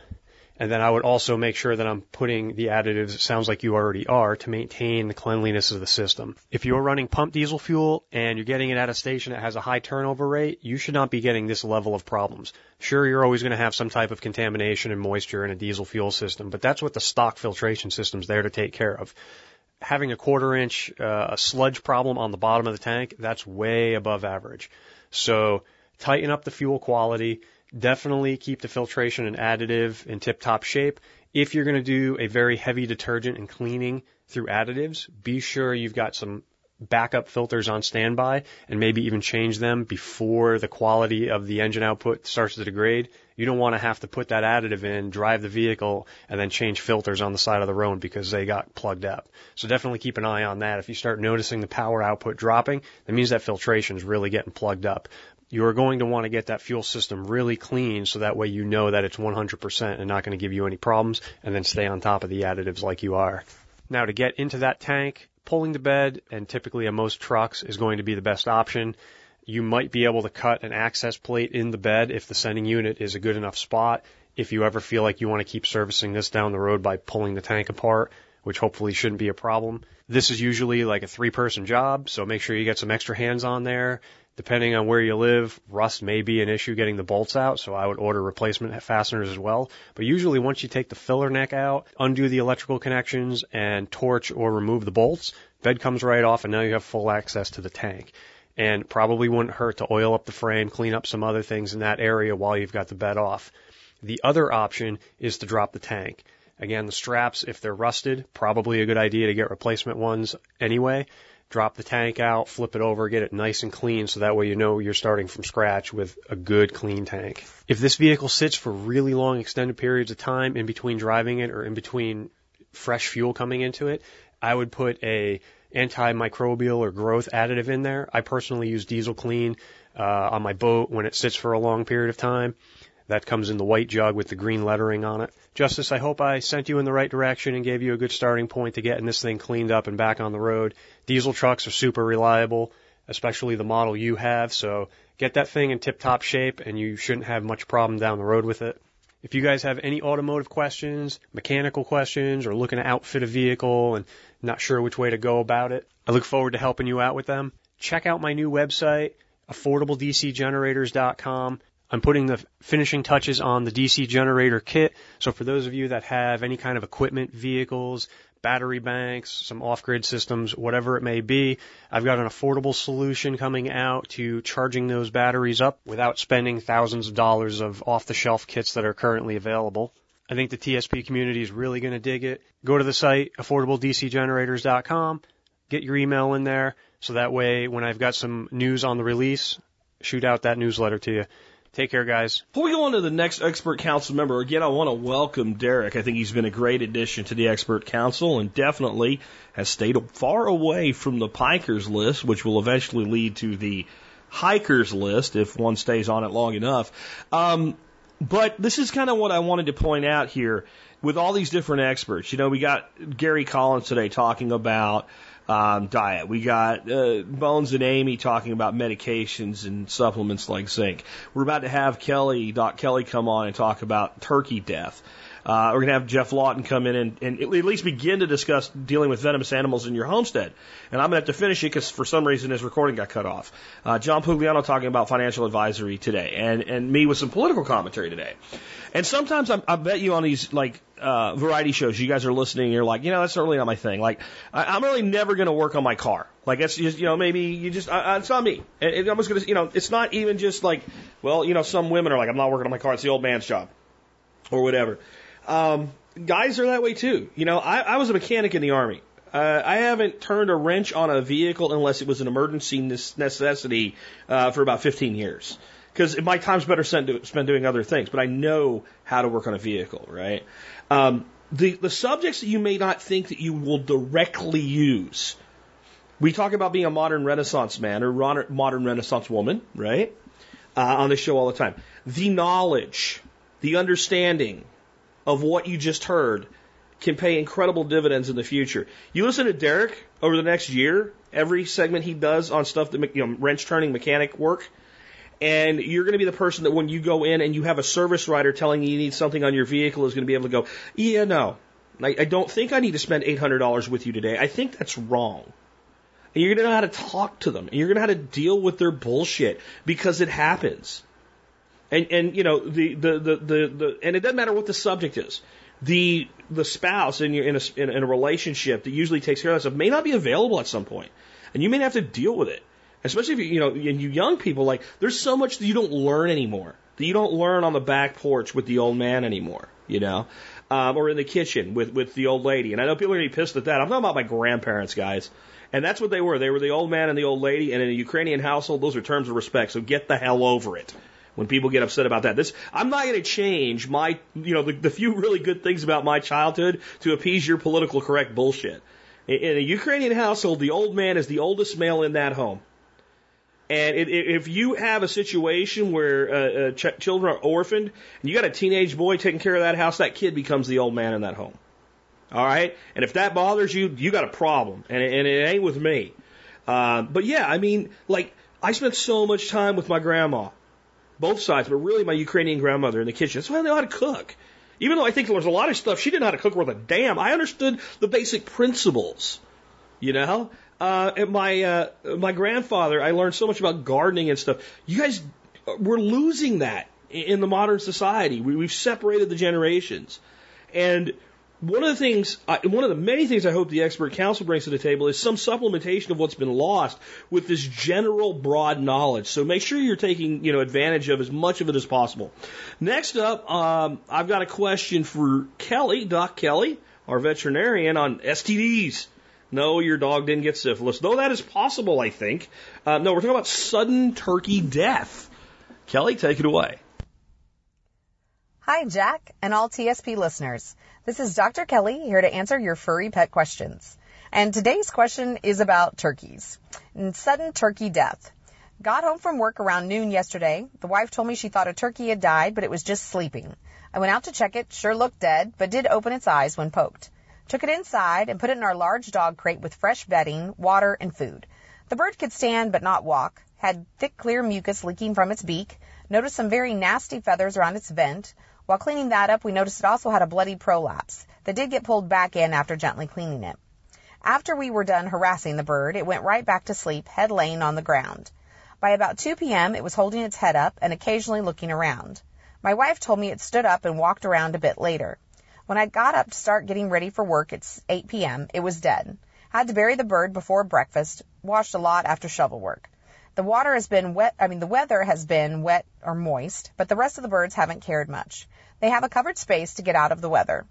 and then I would also make sure that I'm putting the additives, it sounds like you already are, to maintain the cleanliness of the system. If you're running pump diesel fuel and you're getting it at a station that has a high turnover rate, you should not be getting this level of problems. Sure, you're always going to have some type of contamination and moisture in a diesel fuel system, but that's what the stock filtration system's there to take care of. Having a quarter inch uh, sludge problem on the bottom of the tank, that's way above average. So tighten up the fuel quality Definitely keep the filtration and additive in tip top shape. If you're going to do a very heavy detergent and cleaning through additives, be sure you've got some backup filters on standby and maybe even change them before the quality of the engine output starts to degrade. You don't want to have to put that additive in, drive the vehicle, and then change filters on the side of the road because they got plugged up. So definitely keep an eye on that. If you start noticing the power output dropping, that means that filtration is really getting plugged up you are going to want to get that fuel system really clean so that way you know that it's 100% and not going to give you any problems and then stay on top of the additives like you are. Now to get into that tank, pulling the bed and typically on most trucks is going to be the best option. You might be able to cut an access plate in the bed if the sending unit is a good enough spot. If you ever feel like you want to keep servicing this down the road by pulling the tank apart, which hopefully shouldn't be a problem. This is usually like a three person job, so make sure you get some extra hands on there. Depending on where you live, rust may be an issue getting the bolts out, so I would order replacement fasteners as well. But usually once you take the filler neck out, undo the electrical connections, and torch or remove the bolts, bed comes right off and now you have full access to the tank. And probably wouldn't hurt to oil up the frame, clean up some other things in that area while you've got the bed off. The other option is to drop the tank. Again, the straps, if they're rusted, probably a good idea to get replacement ones anyway drop the tank out, flip it over, get it nice and clean so that way you know you're starting from scratch with a good clean tank. If this vehicle sits for really long extended periods of time in between driving it or in between fresh fuel coming into it, I would put a antimicrobial or growth additive in there. I personally use Diesel Kleen uh, on my boat when it sits for a long period of time. That comes in the white jug with the green lettering on it. Justice, I hope I sent you in the right direction and gave you a good starting point to getting this thing cleaned up and back on the road. Diesel trucks are super reliable, especially the model you have, so Get that thing in tip top shape and you shouldn't have much problem down the road with it. If you guys have any automotive questions, mechanical questions, or looking to outfit a vehicle and not sure which way to go about it, I look forward to helping you out with them. Check out my new website, affordabledcgenerators.com. I'm putting the finishing touches on the DC generator kit. So for those of you that have any kind of equipment, vehicles, battery banks, some off-grid systems, whatever it may be, I've got an affordable solution coming out to charging those batteries up without spending thousands of dollars of off-the-shelf kits that are currently available. I think the TSP community is really going to dig it. Go to the site, affordabledcgenerators.com, get your email in there, so that way when I've got some news on the release, shoot out that newsletter to you. Take care, guys. Before we go on to the next expert council member, again, I want to welcome Derek. I think he's been a great addition to the expert council and definitely has stayed far away from the pikers list, which will eventually lead to the hikers list if one stays on it long enough. Um, but this is kind of what I wanted to point out here with all these different experts. You know, we got Gary Collins today talking about um, diet. We got uh, Bones and Amy talking about medications and supplements like zinc. We're about to have Kelly, Doc Kelly, come on and talk about turkey death. Uh, we're going to have Jeff Lawton come in and, and, at least begin to discuss dealing with venomous animals in your homestead. And I'm going to have to finish it because for some reason his recording got cut off. Uh, John Pugliano talking about financial advisory today, and and me with some political commentary today. And sometimes I, I bet you on these like uh, variety shows, you guys are listening, you're like, you know, that's really not my thing. Like, I, I'm really never going to work on my car. Like, it's just, you know, maybe you just, I, it's not me. It, I'm just going to, you know, it's not even just like, well, you know, some women are like, I'm not working on my car. It's the old man's job or whatever. Um, guys are that way too. You know, I, I was a mechanic in the army. Uh, I haven't turned a wrench on a vehicle unless it was an emergency necessity uh, for about 15 years. Because my time's better spent doing other things, but I know how to work on a vehicle, right? Um, the, the subjects that you may not think that you will directly use. We talk about being a modern Renaissance man or modern Renaissance woman, right? Uh, on the show all the time. The knowledge, the understanding, of what you just heard can pay incredible dividends in the future. You listen to Derek over the next year, every segment he does on stuff that, you know, wrench turning mechanic work, and you're going to be the person that when you go in and you have a service rider telling you you need something on your vehicle is going to be able to go, yeah, no, I, I don't think I need to spend $800 with you today. I think that's wrong. And you're going to know how to talk to them. And you're going to know how to deal with their bullshit because it happens. And and you know the the the the, the and it doesn't matter what the subject is. The the spouse in your in a in, in a relationship that usually takes care of that stuff may not be available at some point, and you may have to deal with it. Especially if you you know and you young people like there's so much that you don't learn anymore that you don't learn on the back porch with the old man anymore. You know. Um, or in the kitchen with, with the old lady. And I know people are going to be pissed at that. I'm talking about my grandparents, guys. And that's what they were. They were the old man and the old lady. And in a Ukrainian household, those are terms of respect. So get the hell over it when people get upset about that. This, I'm not going to change my, you know, the, the few really good things about my childhood to appease your political correct bullshit. In, in a Ukrainian household, the old man is the oldest male in that home. And it, it, if you have a situation where uh, uh, ch- children are orphaned, and you got a teenage boy taking care of that house, that kid becomes the old man in that home. All right? And if that bothers you, you got a problem. And, and it ain't with me. Uh, but yeah, I mean, like, I spent so much time with my grandma both sides, but really my Ukrainian grandmother in the kitchen. That's why I know how to cook. Even though I think there was a lot of stuff she didn't know how to cook worth a damn, I understood the basic principles. You know, uh, my uh, my grandfather, I learned so much about gardening and stuff. You guys, we're losing that in the modern society. We, we've separated the generations, and one of the things, one of the many things I hope the expert council brings to the table is some supplementation of what's been lost with this general broad knowledge. So make sure you're taking, you know, advantage of as much of it as possible. Next up, um, I've got a question for Kelly, Doc Kelly, our veterinarian on STDs. No, your dog didn't get syphilis, though that is possible, I think. Uh, no, we're talking about sudden turkey death. Kelly, take it away. Hi, Jack, and all TSP listeners. This is Dr. Kelly here to answer your furry pet questions. And today's question is about turkeys and sudden turkey death. Got home from work around noon yesterday. The wife told me she thought a turkey had died, but it was just sleeping. I went out to check it, sure looked dead, but did open its eyes when poked. Took it inside and put it in our large dog crate with fresh bedding, water, and food. The bird could stand but not walk. had thick clear mucus leaking from its beak, noticed some very nasty feathers around its vent. While cleaning that up, we noticed it also had a bloody prolapse that did get pulled back in after gently cleaning it. After we were done harassing the bird, it went right back to sleep, head laying on the ground. By about 2 p.m., it was holding its head up and occasionally looking around. My wife told me it stood up and walked around a bit later. When I got up to start getting ready for work at 8 p.m., it was dead. Had to bury the bird before breakfast, washed a lot after shovel work. The water has been wet, I mean, the weather has been wet or moist, but the rest of the birds haven't cared much. They have a covered space to get out of the weather.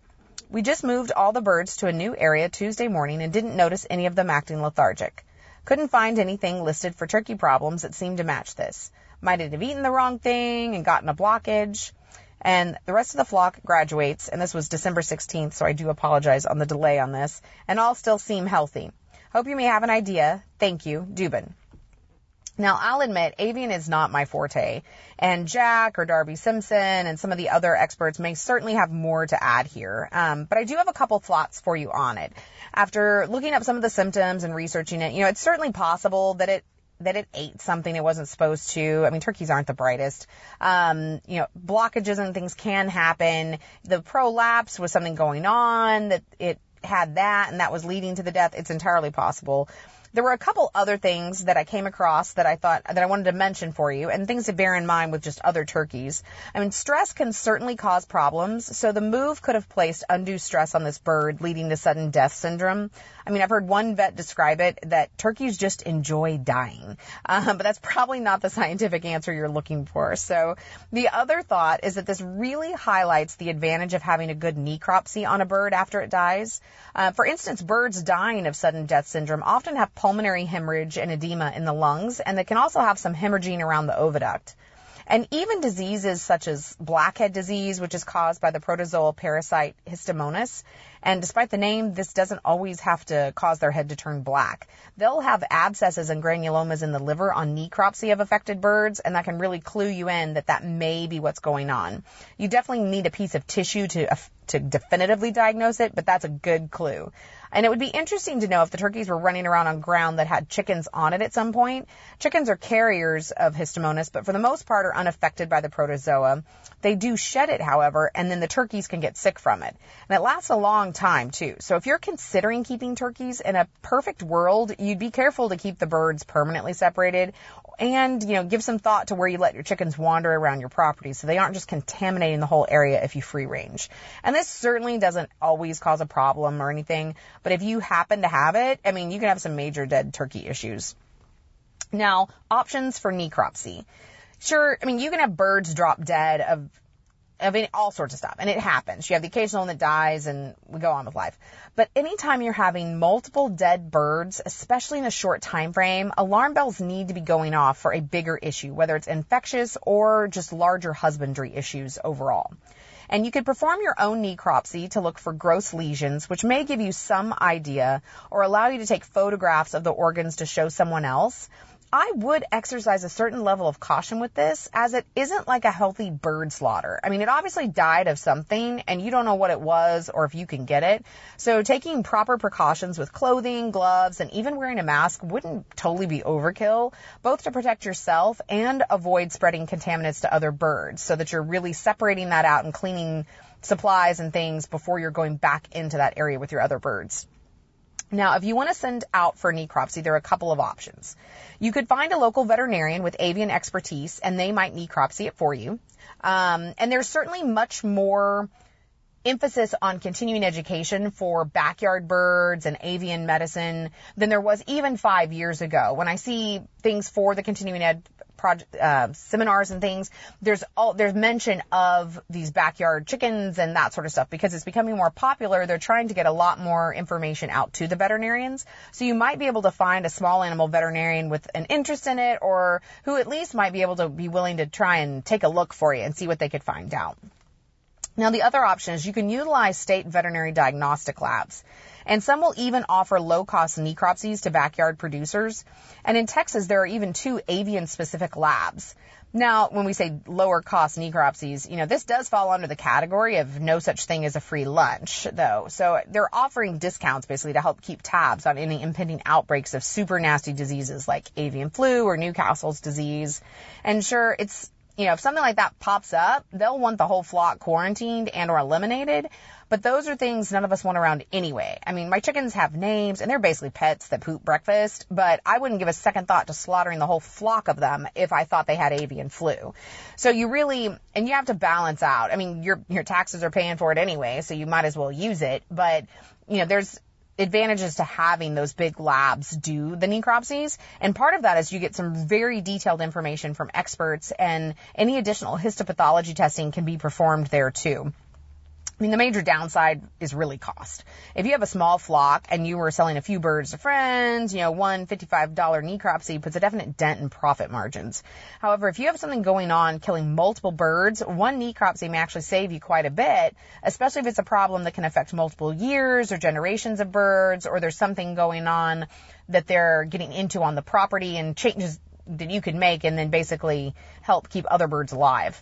We just moved all the birds to a new area Tuesday morning and didn't notice any of them acting lethargic. Couldn't find anything listed for turkey problems that seemed to match this. Might it have eaten the wrong thing and gotten a blockage? And the rest of the flock graduates, and this was December 16th, so I do apologize on the delay on this, and all still seem healthy. Hope you may have an idea. Thank you, Dubin. Now, I'll admit, avian is not my forte, and Jack or Darby Simpson and some of the other experts may certainly have more to add here, um, but I do have a couple thoughts for you on it. After looking up some of the symptoms and researching it, you know, it's certainly possible that it that it ate something it wasn't supposed to. I mean, turkeys aren't the brightest. Um, you know, blockages and things can happen. The prolapse was something going on that it had that and that was leading to the death. It's entirely possible. There were a couple other things that I came across that I thought that I wanted to mention for you and things to bear in mind with just other turkeys. I mean, stress can certainly cause problems. So the move could have placed undue stress on this bird leading to sudden death syndrome. I mean, I've heard one vet describe it that turkeys just enjoy dying. Um, but that's probably not the scientific answer you're looking for. So the other thought is that this really highlights the advantage of having a good necropsy on a bird after it dies. Uh, for instance, birds dying of sudden death syndrome often have pulmonary hemorrhage and edema in the lungs, and they can also have some hemorrhaging around the oviduct. And even diseases such as blackhead disease, which is caused by the protozoal parasite Histomonas, and despite the name, this doesn't always have to cause their head to turn black. They'll have abscesses and granulomas in the liver on necropsy of affected birds, and that can really clue you in that that may be what's going on. You definitely need a piece of tissue to to definitively diagnose it, but that's a good clue. And it would be interesting to know if the turkeys were running around on ground that had chickens on it at some point. Chickens are carriers of histomonas, but for the most part are unaffected by the protozoa. They do shed it, however, and then the turkeys can get sick from it. And it lasts a long time too. So if you're considering keeping turkeys in a perfect world, you'd be careful to keep the birds permanently separated and, you know, give some thought to where you let your chickens wander around your property so they aren't just contaminating the whole area if you free range. And this certainly doesn't always cause a problem or anything, but if you happen to have it, I mean, you can have some major dead turkey issues. Now, options for necropsy. Sure, I mean, you can have birds drop dead of of any, all sorts of stuff. And it happens. You have the occasional one that dies and we go on with life. But anytime you're having multiple dead birds, especially in a short time frame, alarm bells need to be going off for a bigger issue, whether it's infectious or just larger husbandry issues overall. And you could perform your own necropsy to look for gross lesions, which may give you some idea or allow you to take photographs of the organs to show someone else. I would exercise a certain level of caution with this as it isn't like a healthy bird slaughter. I mean, it obviously died of something and you don't know what it was or if you can get it. So taking proper precautions with clothing, gloves, and even wearing a mask wouldn't totally be overkill, both to protect yourself and avoid spreading contaminants to other birds so that you're really separating that out and cleaning supplies and things before you're going back into that area with your other birds. Now, if you want to send out for necropsy, there are a couple of options. You could find a local veterinarian with avian expertise, and they might necropsy it for you. Um, and there's certainly much more emphasis on continuing education for backyard birds and avian medicine than there was even five years ago. When I see things for the continuing ed project, uh, seminars and things, there's all, there's mention of these backyard chickens and that sort of stuff because it's becoming more popular. They're trying to get a lot more information out to the veterinarians. So you might be able to find a small animal veterinarian with an interest in it or who at least might be able to be willing to try and take a look for you and see what they could find out. Now the other option is you can utilize state veterinary diagnostic labs. And some will even offer low cost necropsies to backyard producers. And in Texas, there are even two avian specific labs. Now, when we say lower cost necropsies, you know, this does fall under the category of no such thing as a free lunch, though. So they're offering discounts basically to help keep tabs on any impending outbreaks of super nasty diseases like avian flu or Newcastle's disease. And sure, it's you know, if something like that pops up, they'll want the whole flock quarantined and or eliminated. But those are things none of us want around anyway. I mean, my chickens have names and they're basically pets that poop breakfast, but I wouldn't give a second thought to slaughtering the whole flock of them if I thought they had avian flu. So you really, and you have to balance out. I mean, your, your taxes are paying for it anyway, so you might as well use it. But, you know, there's, advantages to having those big labs do the necropsies. And part of that is you get some very detailed information from experts and any additional histopathology testing can be performed there too. I mean, the major downside is really cost. If you have a small flock and you were selling a few birds to friends, you know, one $55 necropsy puts a definite dent in profit margins. However, if you have something going on killing multiple birds, one necropsy may actually save you quite a bit, especially if it's a problem that can affect multiple years or generations of birds, or there's something going on that they're getting into on the property and changes that you could make and then basically help keep other birds alive.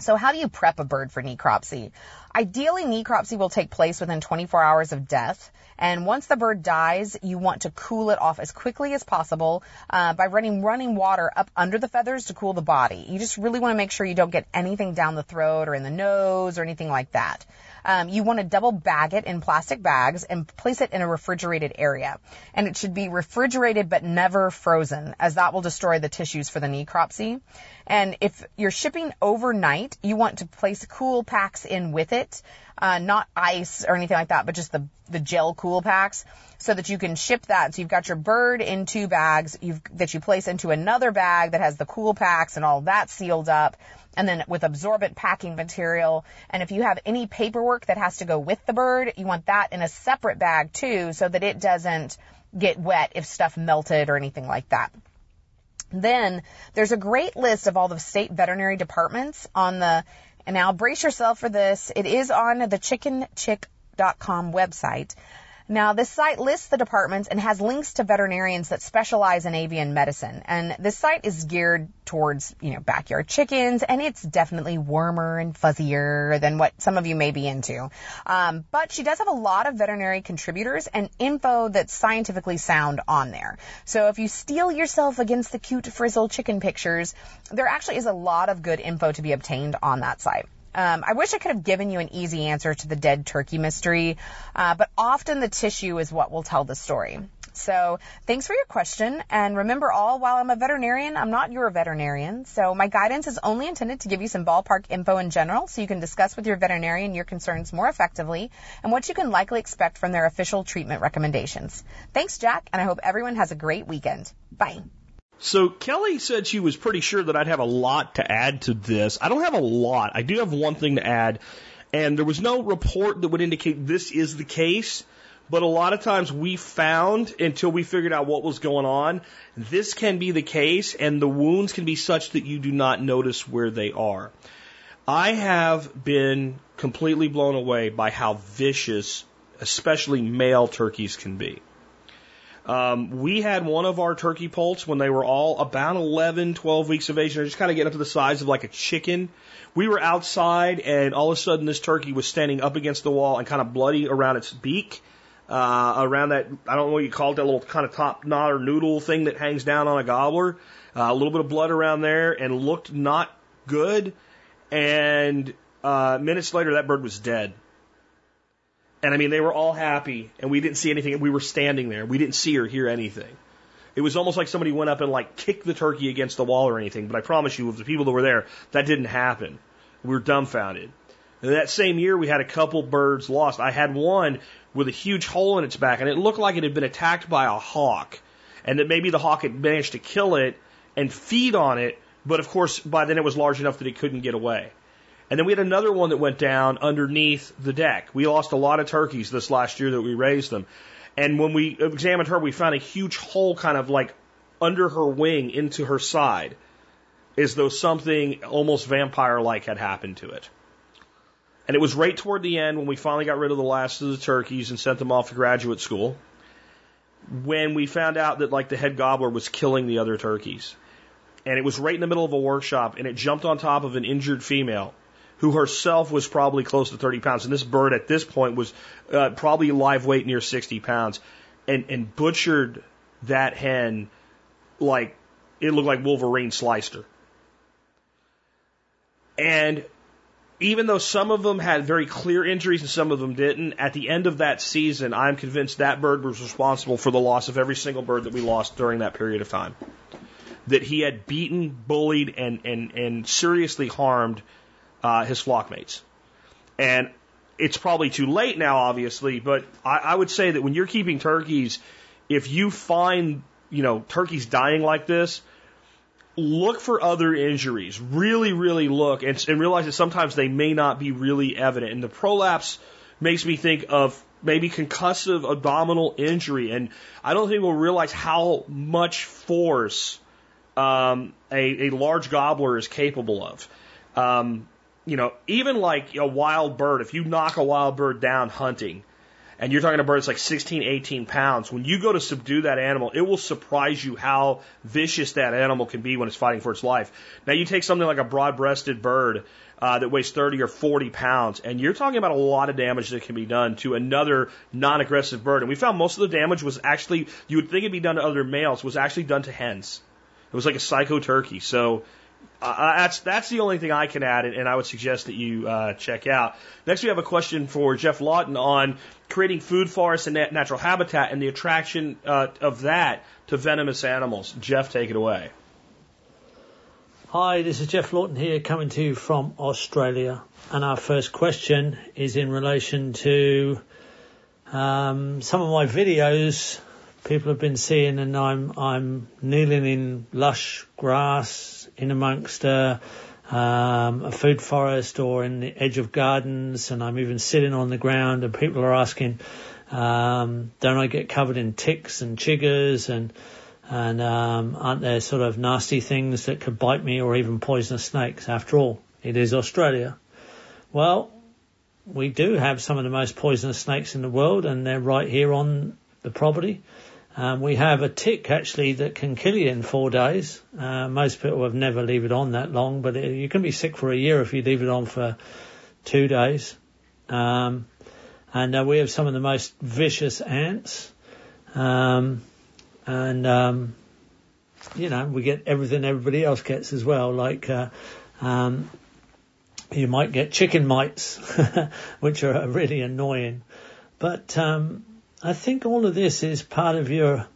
So how do you prep a bird for necropsy? Ideally, necropsy will take place within 24 hours of death. And once the bird dies, you want to cool it off as quickly as possible uh, by running running water up under the feathers to cool the body. You just really want to make sure you don't get anything down the throat or in the nose or anything like that. Um, you want to double bag it in plastic bags and place it in a refrigerated area. And it should be refrigerated but never frozen, as that will destroy the tissues for the necropsy. And if you're shipping overnight, you want to place cool packs in with it, uh, not ice or anything like that, but just the the gel cool packs, so that you can ship that. So you've got your bird in two bags, you've that you place into another bag that has the cool packs and all that sealed up and then with absorbent packing material. And if you have any paperwork that has to go with the bird, you want that in a separate bag too, so that it doesn't get wet if stuff melted or anything like that. Then there's a great list of all the state veterinary departments on the, and now brace yourself for this. It is on the chickenchick.com website. Now, this site lists the departments and has links to veterinarians that specialize in avian medicine. And this site is geared towards, you know, backyard chickens, and it's definitely warmer and fuzzier than what some of you may be into. Um, but she does have a lot of veterinary contributors and info that's scientifically sound on there. So if you steel yourself against the cute frizzle chicken pictures, there actually is a lot of good info to be obtained on that site. Um, I wish I could have given you an easy answer to the dead turkey mystery, uh, but often the tissue is what will tell the story. So thanks for your question. And remember all, while I'm a veterinarian, I'm not your veterinarian. So my guidance is only intended to give you some ballpark info in general so you can discuss with your veterinarian your concerns more effectively and what you can likely expect from their official treatment recommendations. Thanks, Jack, and I hope everyone has a great weekend. Bye. So Kelly said she was pretty sure that I'd have a lot to add to this. I don't have a lot. I do have one thing to add, and there was no report that would indicate this is the case. But a lot of times we found until we figured out what was going on, this can be the case, and the wounds can be such that you do not notice where they are. I have been completely blown away by how vicious, especially male turkeys can be. Um, we had one of our turkey poults when they were all about 11, 12 weeks of age, they're just kind of getting up to the size of like a chicken. We were outside, and all of a sudden, this turkey was standing up against the wall and kind of bloody around its beak, uh, around that, I don't know what you call it, that little kind of top knot or noodle thing that hangs down on a gobbler. Uh, a little bit of blood around there, and looked not good. And uh, minutes later, that bird was dead. And I mean, they were all happy, and we didn't see anything. We were standing there. We didn't see or hear anything. It was almost like somebody went up and like kicked the turkey against the wall or anything. But I promise you, of the people that were there, that didn't happen. We were dumbfounded. And that same year, we had a couple birds lost. I had one with a huge hole in its back, and it looked like it had been attacked by a hawk, and that maybe the hawk had managed to kill it and feed on it. But of course, by then it was large enough that it couldn't get away. And then we had another one that went down underneath the deck. We lost a lot of turkeys this last year that we raised them. And when we examined her, we found a huge hole kind of like under her wing into her side, as though something almost vampire like had happened to it. And it was right toward the end when we finally got rid of the last of the turkeys and sent them off to graduate school. When we found out that like the head gobbler was killing the other turkeys. and it was right in the middle of a workshop, and it jumped on top of an injured female who herself was probably close to 30 pounds. And this bird at this point was uh, probably live weight near 60 pounds, and, and butchered that hen like it looked like Wolverine sliced her. And even though some of them had very clear injuries and some of them didn't, at the end of that season, I'm convinced that bird was responsible for the loss of every single bird that we lost during that period of time. That he had beaten, bullied, and, and, and seriously harmed uh, his flock mates. And it's probably too late now, obviously, but I, I would say that when you're keeping turkeys, if you find, you know, turkeys dying like this, look for other injuries. Really, really look and, and realize that sometimes they may not be really evident. And the prolapse makes me think of maybe concussive abdominal injury. And I don't think we'll realize how much force um, a, a large gobbler is capable of. Um, you know, even like a wild bird, if you knock a wild bird down hunting, and you're talking a bird that's like 16, 18 pounds, when you go to subdue that animal, it will surprise you how vicious that animal can be when it's fighting for its life. Now, you take something like a broad breasted bird uh, that weighs 30 or 40 pounds, and you're talking about a lot of damage that can be done to another non aggressive bird. And we found most of the damage was actually, you would think it'd be done to other males, was actually done to hens. It was like a psycho turkey. So, uh, that's that's the only thing I can add, and I would suggest that you uh, check out. Next, we have a question for Jeff Lawton on creating food forests and natural habitat and the attraction uh, of that to venomous animals. Jeff, take it away. Hi, this is Jeff Lawton here, coming to you from Australia, and our first question is in relation to um, some of my videos people have been seeing, and I'm I'm kneeling in lush grass in amongst a, um, a food forest or in the edge of gardens, and I'm even sitting on the ground, and people are asking, um, don't I get covered in ticks and chiggers and and um, aren't there sort of nasty things that could bite me or even poisonous snakes? After all, it is Australia. Well, we do have some of the most poisonous snakes in the world, and they're right here on the property. Um, we have a tick actually that can kill you in four days. Uh, most people have never leave it on that long, but it, you can be sick for a year if you leave it on for two days. Um, and uh, we have some of the most vicious ants. Um, and, um, you know, we get everything everybody else gets as well, like, uh, um, you might get chicken mites, which are really annoying. But, um, I think all of this is part of your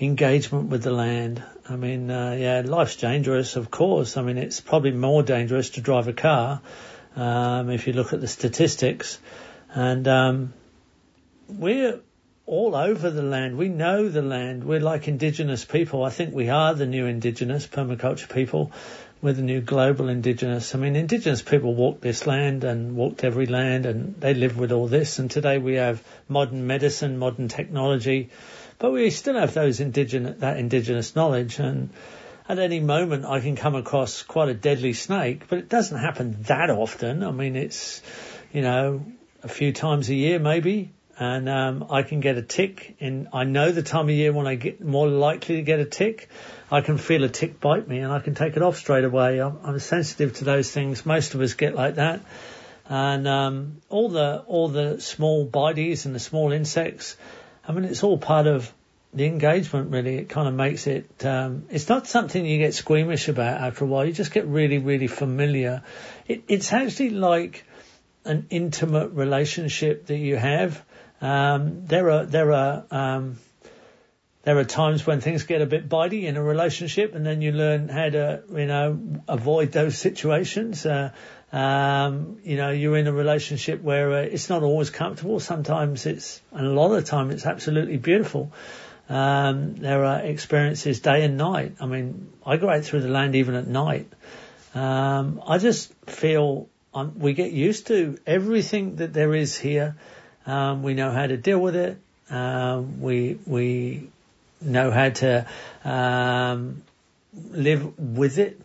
engagement with the land. I mean, uh, yeah, life's dangerous, of course. I mean, it's probably more dangerous to drive a car um, if you look at the statistics. And um, we're all over the land. We know the land. We're like indigenous people. I think we are the new indigenous permaculture people. We're the new global indigenous. I mean, indigenous people walked this land and walked every land and they live with all this. And today we have modern medicine, modern technology, but we still have those indigenous, that indigenous knowledge. And at any moment I can come across quite a deadly snake, but it doesn't happen that often. I mean, it's, you know, a few times a year maybe. And um, I can get a tick, and I know the time of year when I get more likely to get a tick. I can feel a tick bite me and I can take it off straight away. I'm, I'm sensitive to those things. Most of us get like that. And um, all the all the small bites and the small insects, I mean, it's all part of the engagement. Really, it kind of makes it. Um, it's not something you get squeamish about after a while. You just get really, really familiar. It, it's actually like an intimate relationship that you have. Um, there are there are um, there are times when things get a bit bitey in a relationship, and then you learn how to, you know, avoid those situations. Uh, um, you know, you're in a relationship where uh, it's not always comfortable. Sometimes it's, and a lot of the time it's absolutely beautiful. Um, there are experiences day and night. I mean, I go out through the land even at night. Um, I just feel um, we get used to everything that there is here. Um, we know how to deal with it. Um, we we know how to um, live with it.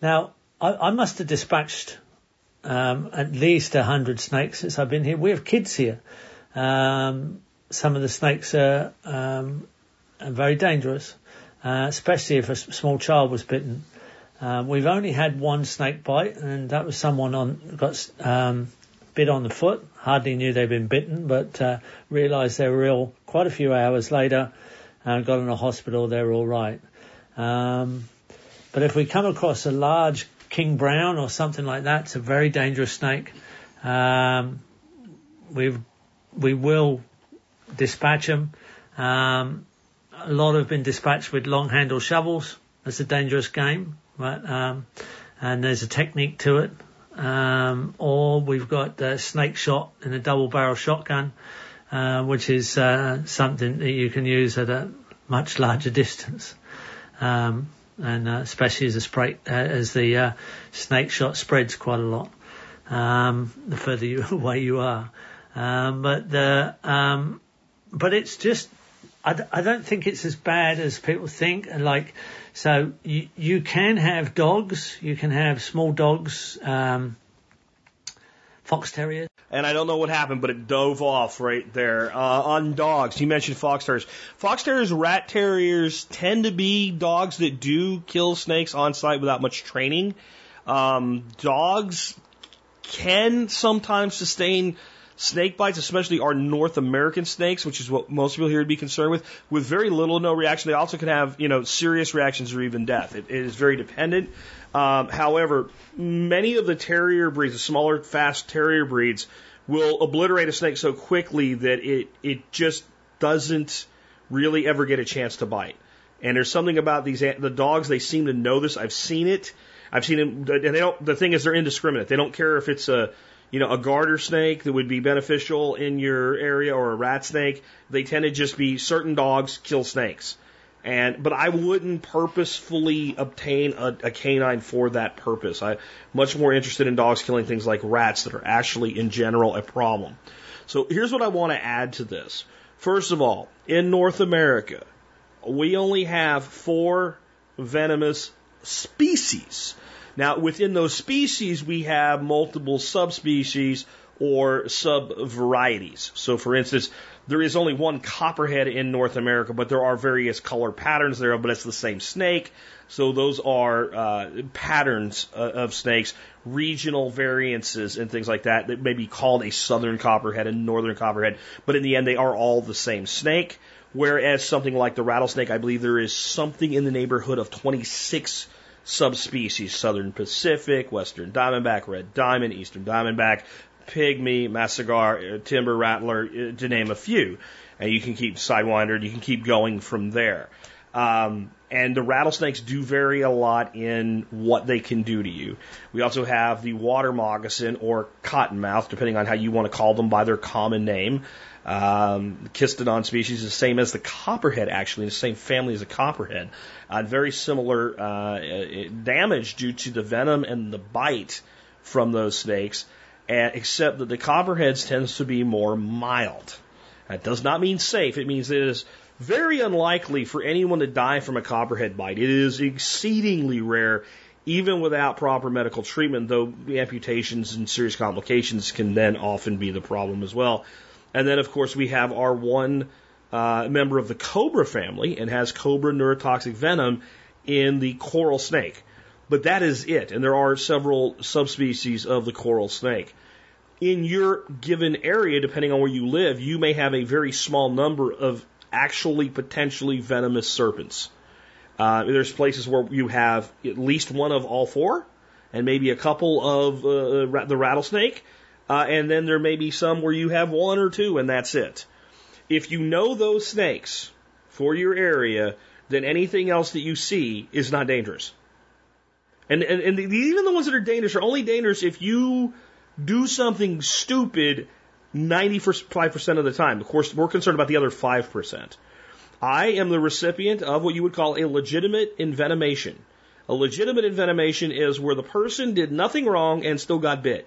Now, I, I must have dispatched um, at least a hundred snakes since I've been here. We have kids here. Um, some of the snakes are, um, are very dangerous, uh, especially if a small child was bitten. Um, we've only had one snake bite, and that was someone on got um, bit on the foot. Hardly knew they'd been bitten, but uh, realised they were ill quite a few hours later, and got in a hospital. They were all right. Um, but if we come across a large king brown or something like that, it's a very dangerous snake. Um, we we will dispatch them. Um, a lot have been dispatched with long handle shovels. That's a dangerous game, right? Um, and there's a technique to it. Um, or we've got a snake shot in a double barrel shotgun, uh, which is uh, something that you can use at a much larger distance. Um, and uh, especially as the spray, uh, as the uh, snake shot spreads quite a lot, um, the further you, away you are. Um, but the, um, but it's just, I, d- I don't think it's as bad as people think. And Like, so you, you can have dogs, you can have small dogs, um, fox terriers. and I don't know what happened, but it dove off right there. Uh, on dogs, you mentioned fox terriers. Fox terriers, rat terriers tend to be dogs that do kill snakes on sight without much training. Um, dogs can sometimes sustain snake bites, especially our North American snakes, which is what most people here would be concerned with, with very little no reaction. They also can have, you know, serious reactions or even death. it, it is very dependent. Um, however, many of the terrier breeds, the smaller, fast terrier breeds, will obliterate a snake so quickly that it it just doesn't really ever get a chance to bite. And there's something about these the dogs; they seem to know this. I've seen it. I've seen them, and they don't. The thing is, they're indiscriminate. They don't care if it's a you know a garter snake that would be beneficial in your area or a rat snake. They tend to just be certain dogs kill snakes. And but I wouldn't purposefully obtain a, a canine for that purpose. I'm much more interested in dogs killing things like rats that are actually in general a problem. So here's what I want to add to this. First of all, in North America, we only have four venomous species. Now, within those species, we have multiple subspecies or subvarieties. So, for instance, there is only one copperhead in North America, but there are various color patterns there, but it's the same snake. So those are uh, patterns uh, of snakes, regional variances and things like that that may be called a southern copperhead and northern copperhead, but in the end they are all the same snake. Whereas something like the rattlesnake, I believe there is something in the neighborhood of 26 subspecies, southern Pacific, western diamondback, red diamond, eastern diamondback, pygmy, massasauga, uh, timber rattler, uh, to name a few. And you can keep sidewinder, you can keep going from there. Um, and the rattlesnakes do vary a lot in what they can do to you. We also have the water moccasin or cottonmouth, depending on how you want to call them by their common name. Um, Agkistrodon species is the same as the copperhead, actually, the same family as the copperhead. Uh, very similar uh, damage due to the venom and the bite from those snakes, and, except that the copperheads tends to be more mild. That does not mean safe. It means it is very unlikely for anyone to die from a copperhead bite. It is exceedingly rare, even without proper medical treatment, though amputations and serious complications can then often be the problem as well. And then, of course, we have our one uh, member of the cobra family and has cobra neurotoxic venom in the coral snake. But that is it. And there are several subspecies of the coral snake. In your given area, depending on where you live, you may have a very small number of actually potentially venomous serpents. Uh, there's places where you have at least one of all four, and maybe a couple of uh, the rattlesnake, uh, and then there may be some where you have one or two, and that's it. If you know those snakes for your area, then anything else that you see is not dangerous. And, and, and the, even the ones that are dangerous are only dangerous if you do something stupid 95% of the time. Of course, we're concerned about the other 5%. I am the recipient of what you would call a legitimate envenomation. A legitimate envenomation is where the person did nothing wrong and still got bit.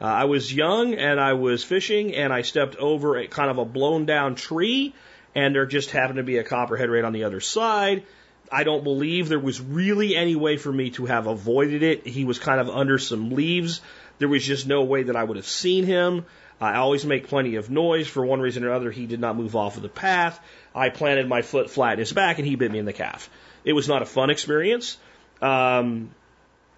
Uh, I was young and I was fishing and I stepped over a kind of a blown down tree and there just happened to be a copperhead right on the other side. I don't believe there was really any way for me to have avoided it. He was kind of under some leaves. There was just no way that I would have seen him. I always make plenty of noise. For one reason or other, he did not move off of the path. I planted my foot flat in his back and he bit me in the calf. It was not a fun experience. Um,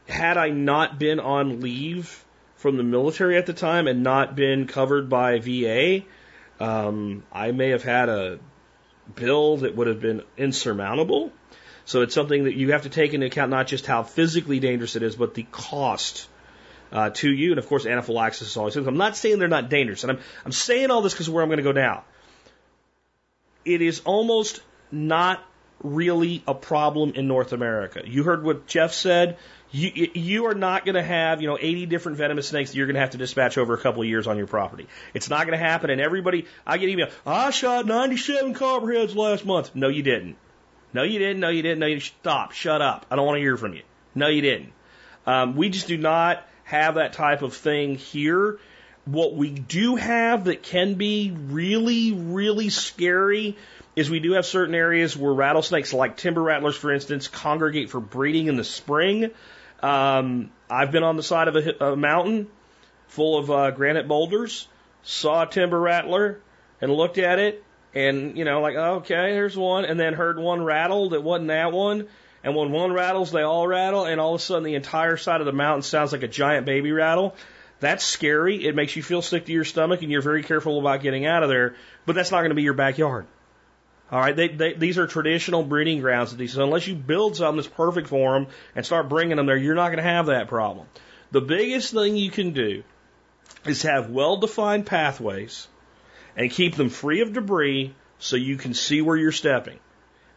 had I not been on leave from the military at the time and not been covered by VA, um, I may have had a bill that would have been insurmountable. So it's something that you have to take into account not just how physically dangerous it is, but the cost uh, to you. And of course, anaphylaxis is always. I'm not saying they're not dangerous, and I'm I'm saying all this because where I'm going to go now. It is almost not really a problem in North America. You heard what Jeff said. You, you are not going to have, you know, 80 different venomous snakes that you're going to have to dispatch over a couple of years on your property. It's not going to happen. And everybody, I get email, I shot 97 copperheads last month. No, you didn't. No, you didn't. No, you didn't. No, you stop. Shut up. I don't want to hear from you. No, you didn't. Um, we just do not have that type of thing here. What we do have that can be really, really scary is we do have certain areas where rattlesnakes, like timber rattlers, for instance, congregate for breeding in the spring. Um, I've been on the side of a, a mountain full of uh, granite boulders, saw a timber rattler, and looked at it, and you know, like okay, there's one, and then heard one rattle that wasn't that one, and when one rattles, they all rattle, and all of a sudden the entire side of the mountain sounds like a giant baby rattle. That's scary. It makes you feel sick to your stomach, and you're very careful about getting out of there. But that's not going to be your backyard. All right, they, they, these are traditional breeding grounds. So unless you build something that's perfect for them and start bringing them there, you're not going to have that problem. The biggest thing you can do is have well-defined pathways and keep them free of debris so you can see where you're stepping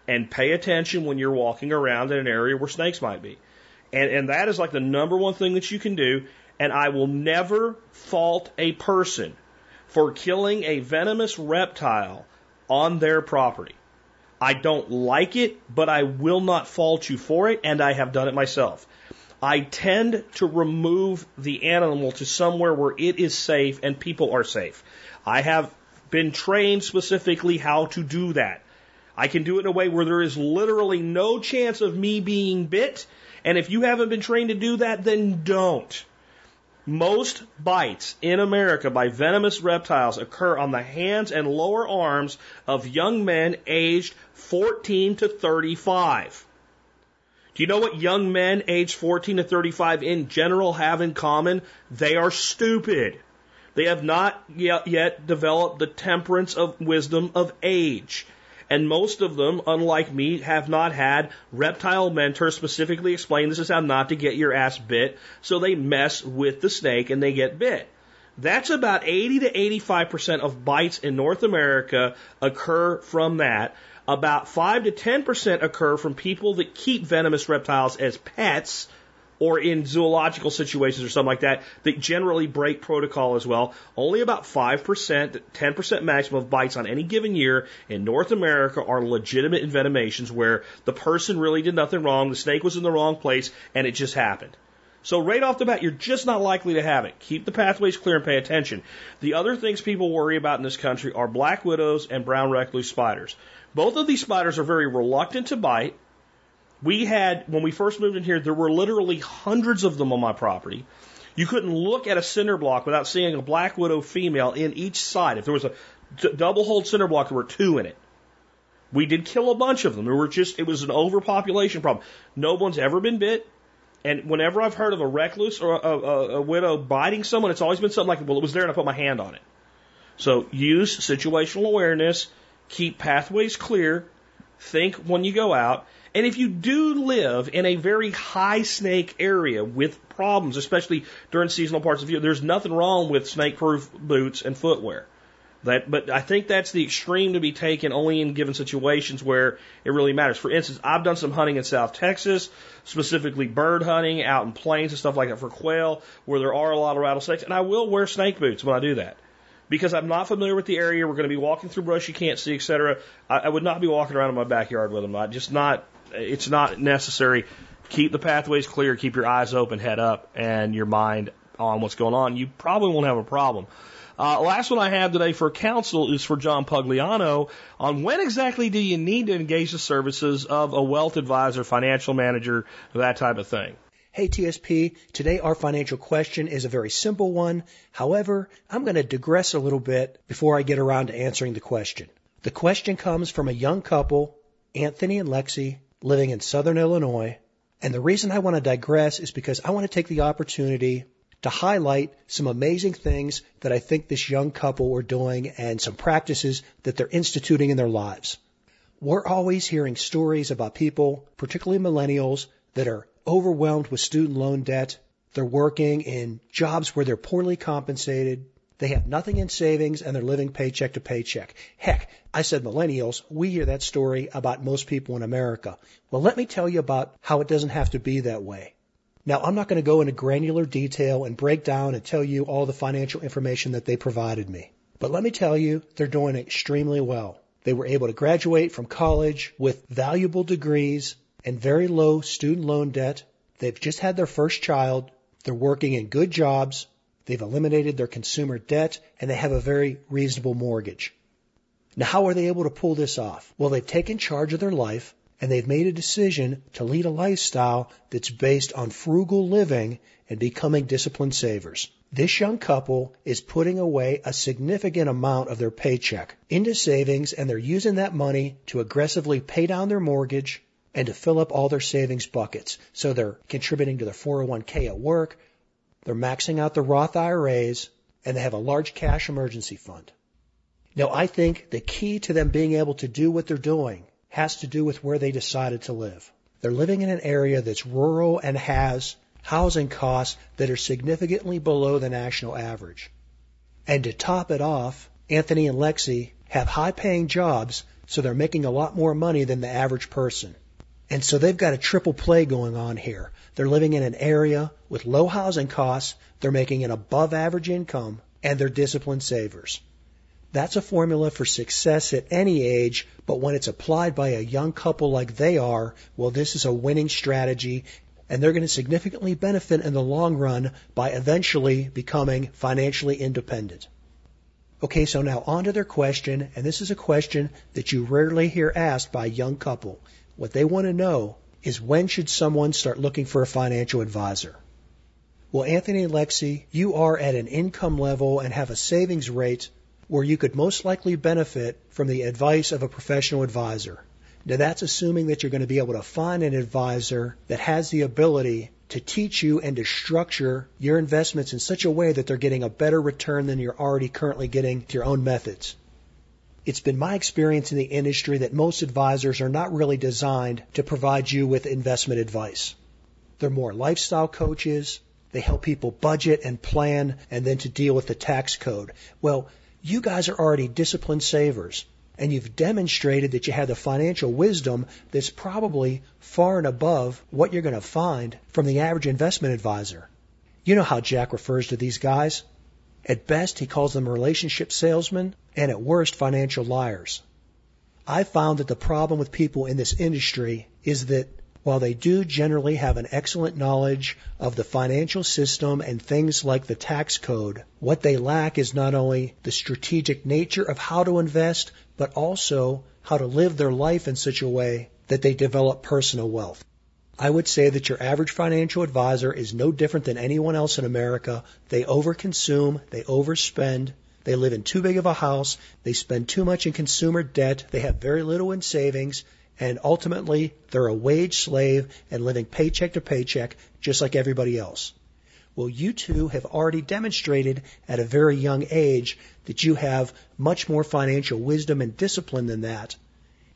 and pay attention when you're walking around in an area where snakes might be. And, and that is like the number one thing that you can do. And I will never fault a person for killing a venomous reptile on their property. I don't like it, but I will not fault you for it, and I have done it myself. I tend to remove the animal to somewhere where it is safe and people are safe. I have been trained specifically how to do that. I can do it in a way where there is literally no chance of me being bit, and if you haven't been trained to do that, then don't. Most bites in America by venomous reptiles occur on the hands and lower arms of young men aged 14 to 35. Do you know what young men aged 14 to 35 in general have in common? They are stupid. They have not yet, yet developed the temperance of wisdom of age. And most of them, unlike me, have not had reptile mentors specifically explain this is how not to get your ass bit. So they mess with the snake and they get bit. That's about 80 to 85% of bites in North America occur from that. About 5 to 10% occur from people that keep venomous reptiles as pets or in zoological situations or something like that that generally break protocol as well. Only about 5%, 10% maximum of bites on any given year in North America are legitimate envenomations where the person really did nothing wrong, the snake was in the wrong place, and it just happened. So right off the bat, you're just not likely to have it. Keep the pathways clear and pay attention. The other things people worry about in this country are black widows and brown recluse spiders. Both of these spiders are very reluctant to bite. We had, when we first moved in here, there were literally hundreds of them on my property. You couldn't look at a cinder block without seeing a black widow female in each side. If there was a d- double hold cinder block, there were two in it. We did kill a bunch of them. There were just, it was an overpopulation problem. No one's ever been bit. And whenever I've heard of a recluse or a, a, a widow biting someone, it's always been something like, well, it was there and I put my hand on it. So use situational awareness, keep pathways clear, think when you go out, and if you do live in a very high snake area with problems, especially during seasonal parts of the year, there's nothing wrong with snake proof boots and footwear. That, but I think that's the extreme to be taken only in given situations where it really matters. For instance, I've done some hunting in South Texas, specifically bird hunting out in plains and stuff like that for quail, where there are a lot of rattlesnakes, and I will wear snake boots when I do that because I'm not familiar with the area. We're going to be walking through brush you can't see, etc. I, I would not be walking around in my backyard with them. I just not it's not necessary. Keep the pathways clear, keep your eyes open, head up, and your mind on what's going on. You probably won't have a problem. Uh, last one I have today for counsel is for John Pugliano on when exactly do you need to engage the services of a wealth advisor, financial manager, that type of thing. Hey TSP, today our financial question is a very simple one. However, I'm going to digress a little bit before I get around to answering the question. The question comes from a young couple, Anthony and Lexi, living in southern Illinois, And the reason I want to digress is because I want to take the opportunity to highlight some amazing things that I think this young couple are doing and some practices that they're instituting in their lives. We're always hearing stories about people, particularly millennials, that are overwhelmed with student loan debt. They're working in jobs where they're poorly compensated. They have nothing in savings and they're living paycheck to paycheck. Heck, I said millennials. We hear that story about most people in America. Well, let me tell you about how it doesn't have to be that way. Now, I'm not going to go into granular detail and break down and tell you all the financial information that they provided me. But let me tell you, they're doing extremely well. They were able to graduate from college with valuable degrees and very low student loan debt. They've just had their first child. They're working in good jobs. They've eliminated their consumer debt and they have a very reasonable mortgage. Now, how are they able to pull this off? Well, they've taken charge of their life and they've made a decision to lead a lifestyle that's based on frugal living and becoming disciplined savers. This young couple is putting away a significant amount of their paycheck into savings and they're using that money to aggressively pay down their mortgage and to fill up all their savings buckets. So they're contributing to their 401k at work, they're maxing out the Roth IRAs, and they have a large cash emergency fund. Now I think the key to them being able to do what they're doing has to do with where they decided to live. They're living in an area that's rural and has housing costs that are significantly below the national average. And to top it off, Anthony and Lexi have high paying jobs, so they're making a lot more money than the average person. And so they've got a triple play going on here. They're living in an area with low housing costs, they're making an above average income, and they're disciplined savers. That's a formula for success at any age, but when it's applied by a young couple like they are, well, this is a winning strategy, and they're going to significantly benefit in the long run by eventually becoming financially independent. Okay, so now on to their question, and this is a question that you rarely hear asked by a young couple. What they want to know is when should someone start looking for a financial advisor? Well, Anthony and Lexi, you are at an income level and have a savings rate where you could most likely benefit from the advice of a professional advisor. Now that's assuming that you're going to be able to find an advisor that has the ability to teach you and to structure your investments in such a way that they're getting a better return than you're already currently getting with your own methods. It's been my experience in the industry that most advisors are not really designed to provide you with investment advice. They're more lifestyle coaches. They help people budget and plan and then to deal with the tax code. Well, you guys are already disciplined savers and you've demonstrated that you have the financial wisdom that's probably far and above what you're going to find from the average investment advisor. You know how Jack refers to these guys. At best, he calls them relationship salesmen, and at worst, financial liars. I found that the problem with people in this industry is that while they do generally have an excellent knowledge of the financial system and things like the tax code, what they lack is not only the strategic nature of how to invest, but also how to live their life in such a way that they develop personal wealth. I would say that your average financial advisor is no different than anyone else in America. They overconsume, they overspend, they live in too big of a house, they spend too much in consumer debt, they have very little in savings, and ultimately they're a wage slave and living paycheck to paycheck just like everybody else. Well, you two have already demonstrated at a very young age that you have much more financial wisdom and discipline than that.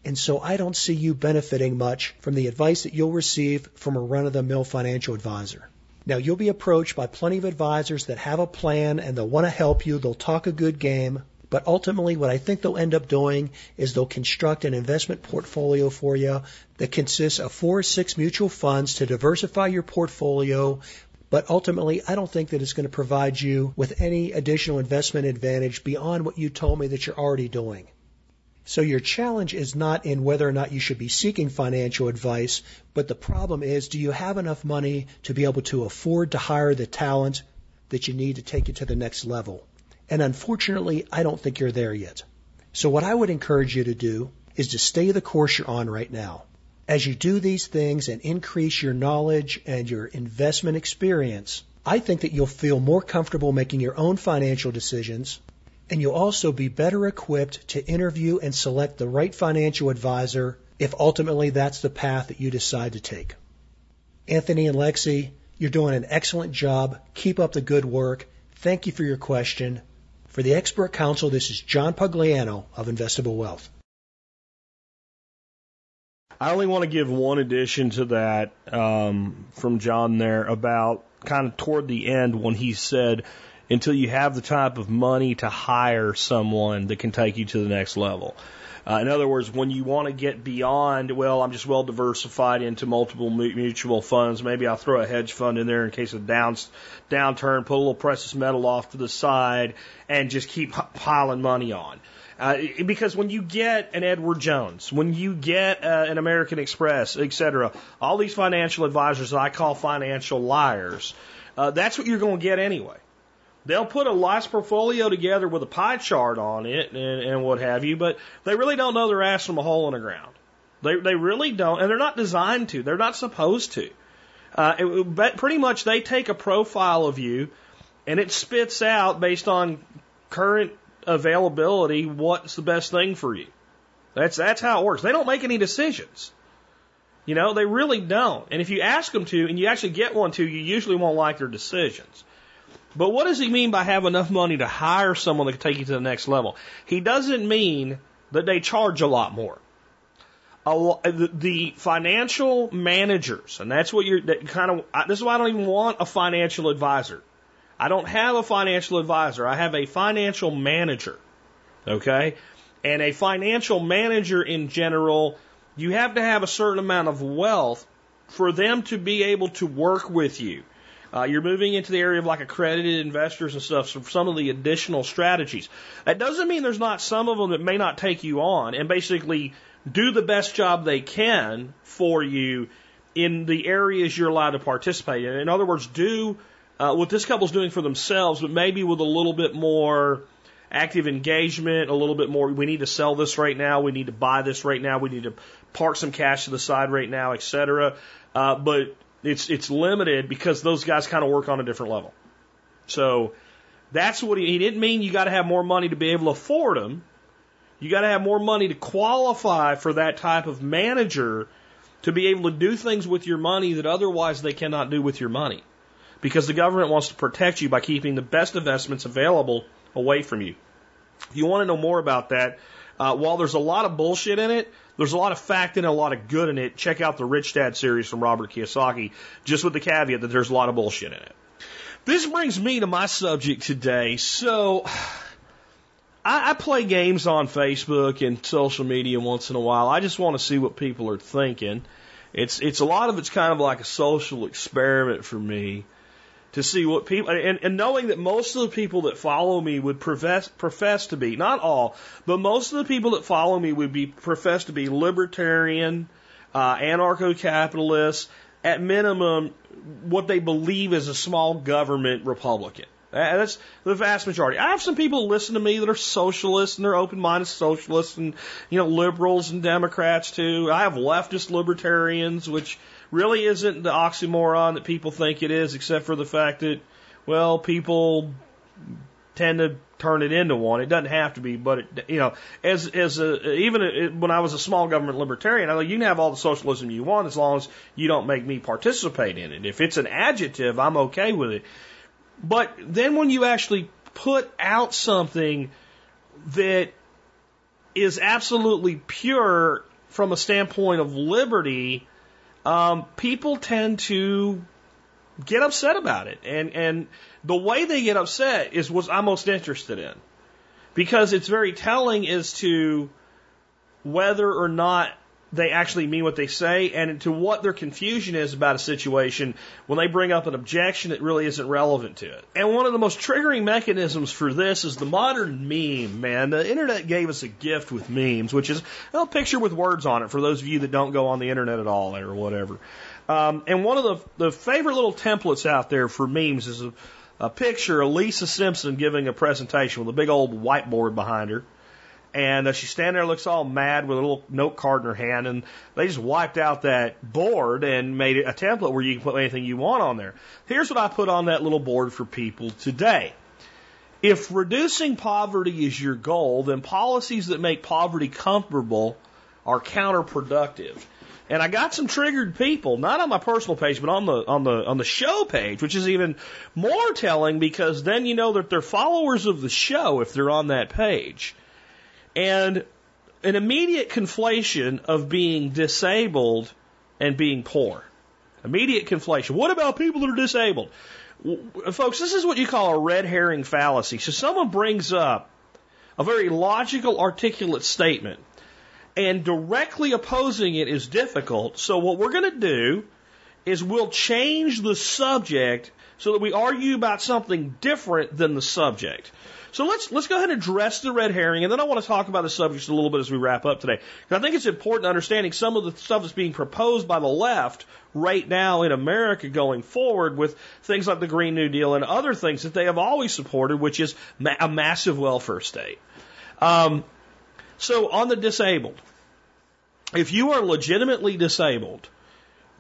And so I don't see you benefiting much from the advice that you'll receive from a run of the mill financial advisor. Now you'll be approached by plenty of advisors that have a plan and they'll want to help you. They'll talk a good game, but ultimately, what I think they'll end up doing is they'll construct an investment portfolio for you that consists of four or six mutual funds to diversify your portfolio. But ultimately, I don't think that it's going to provide you with any additional investment advantage beyond what you told me that you're already doing. So your challenge is not in whether or not you should be seeking financial advice, but the problem is do you have enough money to be able to afford to hire the talent that you need to take you to the next level? And unfortunately, I don't think you're there yet. So what I would encourage you to do is to stay the course you're on right now. As you do these things and increase your knowledge and your investment experience, I think that you'll feel more comfortable making your own financial decisions and you'll also be better equipped to interview and select the right financial advisor if ultimately that's the path that you decide to take. Anthony and Lexi, you're doing an excellent job. Keep up the good work. Thank you for your question. For the expert council, this is John Pugliano of Investable Wealth. I only want to give one addition to that um, from John there about kind of toward the end when he said, until you have the type of money to hire someone that can take you to the next level. Uh, in other words, when you want to get beyond, well, I'm just well diversified into multiple mutual funds. Maybe I'll throw a hedge fund in there in case of down, downturn, put a little precious metal off to the side, and just keep piling money on. Uh, because when you get an Edward Jones, when you get uh, an American Express, et cetera, all these financial advisors that I call financial liars, uh, that's what you're going to get anyway. They'll put a nice portfolio together with a pie chart on it and, and what have you, but they really don't know their ass from a hole in the ground. They they really don't, and they're not designed to. They're not supposed to. Uh, it, but pretty much, they take a profile of you, and it spits out based on current availability what's the best thing for you. That's that's how it works. They don't make any decisions. You know, they really don't. And if you ask them to, and you actually get one to, you usually won't like their decisions. But what does he mean by have enough money to hire someone that can take you to the next level? He doesn't mean that they charge a lot more. A, uh, the financial managers, and that's what you're that kind of. This is why I don't even want a financial advisor. I don't have a financial advisor. I have a financial manager. Okay? And a financial manager in general, you have to have a certain amount of wealth for them to be able to work with you. Uh, you're moving into the area of like accredited investors and stuff, so some of the additional strategies. That doesn't mean there's not some of them that may not take you on and basically do the best job they can for you in the areas you're allowed to participate in. In other words, do uh, what this couple's doing for themselves, but maybe with a little bit more active engagement, a little bit more. We need to sell this right now. We need to buy this right now. We need to park some cash to the side right now, etc. Uh, but it's it's limited because those guys kind of work on a different level. So that's what he, he didn't mean. You got to have more money to be able to afford them. You got to have more money to qualify for that type of manager to be able to do things with your money that otherwise they cannot do with your money. Because the government wants to protect you by keeping the best investments available away from you. If you want to know more about that, uh, while there's a lot of bullshit in it, there's a lot of fact and a lot of good in it. Check out the Rich Dad series from Robert Kiyosaki, just with the caveat that there's a lot of bullshit in it. This brings me to my subject today. So, I, I play games on Facebook and social media once in a while. I just want to see what people are thinking. It's it's a lot of it's kind of like a social experiment for me to see what people and, and knowing that most of the people that follow me would profess profess to be not all, but most of the people that follow me would be profess to be libertarian, uh, anarcho-capitalists, at minimum, what they believe is a small government Republican. That's the vast majority. I have some people listen to me that are socialists and they're open-minded socialists and you know liberals and Democrats too. I have leftist libertarians, which really isn't the oxymoron that people think it is, except for the fact that, well, people tend to turn it into one. It doesn't have to be, but it, you know, as as a, even a, when I was a small government libertarian, I go, you can have all the socialism you want as long as you don't make me participate in it. If it's an adjective, I'm okay with it. But then when you actually put out something that is absolutely pure from a standpoint of liberty, um, people tend to get upset about it. And, and the way they get upset is what I'm most interested in. Because it's very telling as to whether or not they actually mean what they say and to what their confusion is about a situation when they bring up an objection that really isn't relevant to it. And one of the most triggering mechanisms for this is the modern meme, man. The internet gave us a gift with memes, which is a picture with words on it for those of you that don't go on the internet at all or whatever. Um, and one of the, the favorite little templates out there for memes is a, a picture of Lisa Simpson giving a presentation with a big old whiteboard behind her and uh, she's standing there, looks all mad with a little note card in her hand, and they just wiped out that board and made it a template where you can put anything you want on there. Here's what I put on that little board for people today. If reducing poverty is your goal, then policies that make poverty comfortable are counterproductive. And I got some triggered people, not on my personal page, but on the on the on the show page, which is even more telling because then you know that they're followers of the show if they're on that page. And an immediate conflation of being disabled and being poor. Immediate conflation. What about people that are disabled? Folks, this is what you call a red herring fallacy. So someone brings up a very logical, articulate statement and directly opposing it is difficult. So what we're going to do is we'll change the subject so that we argue about something different than the subject. So let's let's go ahead and address the red herring, and then I want to talk about the subject a little bit as we wrap up today. Because I think it's important understanding some of the stuff that's being proposed by the left right now in America going forward with things like the Green New Deal and other things that they have always supported, which is ma- a massive welfare state. Um, so on the disabled, if you are legitimately disabled,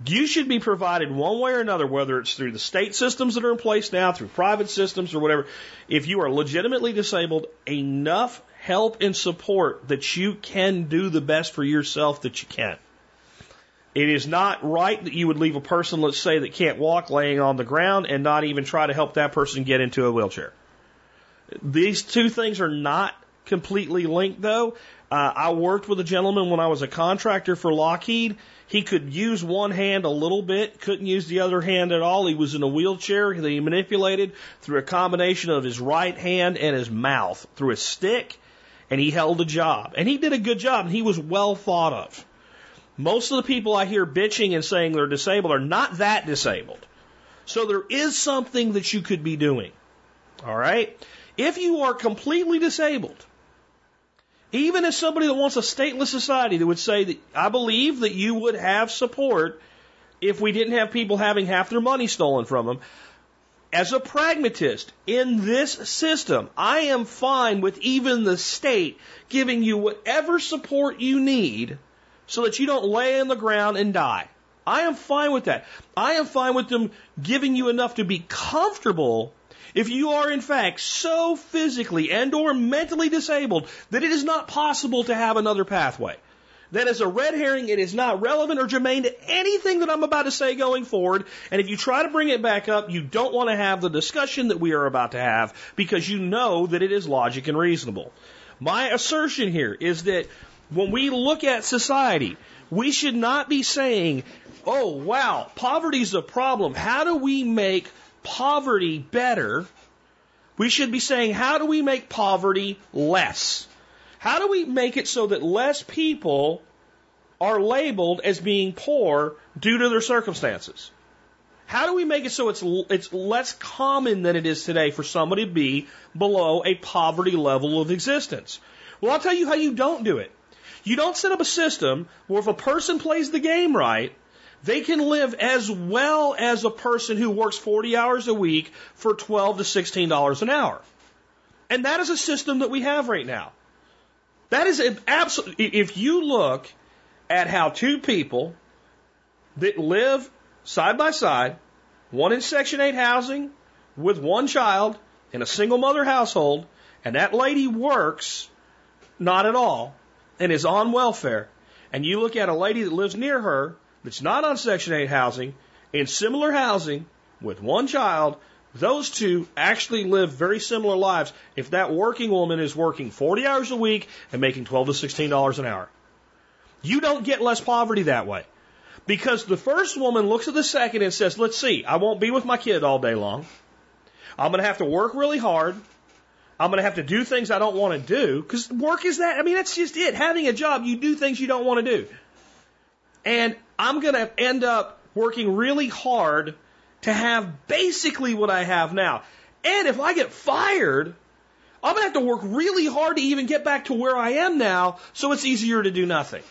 you should be provided one way or another, whether it's through the state systems that are in place now, through private systems or whatever. If you are legitimately disabled, enough help and support that you can do the best for yourself that you can. It is not right that you would leave a person, let's say, that can't walk laying on the ground and not even try to help that person get into a wheelchair. These two things are not completely linked though. Uh, I worked with a gentleman when I was a contractor for Lockheed. He could use one hand a little bit, couldn't use the other hand at all. He was in a wheelchair that he manipulated through a combination of his right hand and his mouth through a stick, and he held a job. And he did a good job, and he was well thought of. Most of the people I hear bitching and saying they're disabled are not that disabled. So there is something that you could be doing. All right? If you are completely disabled, even as somebody that wants a stateless society that would say that I believe that you would have support if we didn't have people having half their money stolen from them. As a pragmatist in this system, I am fine with even the state giving you whatever support you need so that you don't lay on the ground and die. I am fine with that. I am fine with them giving you enough to be comfortable if you are in fact so physically and or mentally disabled that it is not possible to have another pathway, then as a red herring, it is not relevant or germane to anything that I'm about to say going forward. And if you try to bring it back up, you don't want to have the discussion that we are about to have because you know that it is logic and reasonable. My assertion here is that when we look at society, we should not be saying, oh, wow, poverty is a problem. How do we make poverty better, we should be saying, how do we make poverty less? How do we make it so that less people are labeled as being poor due to their circumstances? How do we make it so it's it's less common than it is today for somebody to be below a poverty level of existence? Well, I'll tell you how you don't do it. You don't set up a system where if a person plays the game right, they can live as well as a person who works 40 hours a week for 12 to 16 dollars an hour. And that is a system that we have right now. That is an absolute, if you look at how two people that live side by side, one in Section 8 housing with one child in a single mother household, and that lady works not at all and is on welfare, and you look at a lady that lives near her that's not on Section 8 housing in similar housing with one child, those two actually live very similar lives if that working woman is working 40 hours a week and making 12 to 16 dollars an hour. You don't get less poverty that way. Because the first woman looks at the second and says, let's see, I won't be with my kid all day long. I'm going to have to work really hard. I'm going to have to do things I don't want to do because work is that. I mean, that's just it. Having a job, you do things you don't want to do. And I'm going to end up working really hard to have basically what I have now. And if I get fired, I'm going to have to work really hard to even get back to where I am now, so it's easier to do nothing.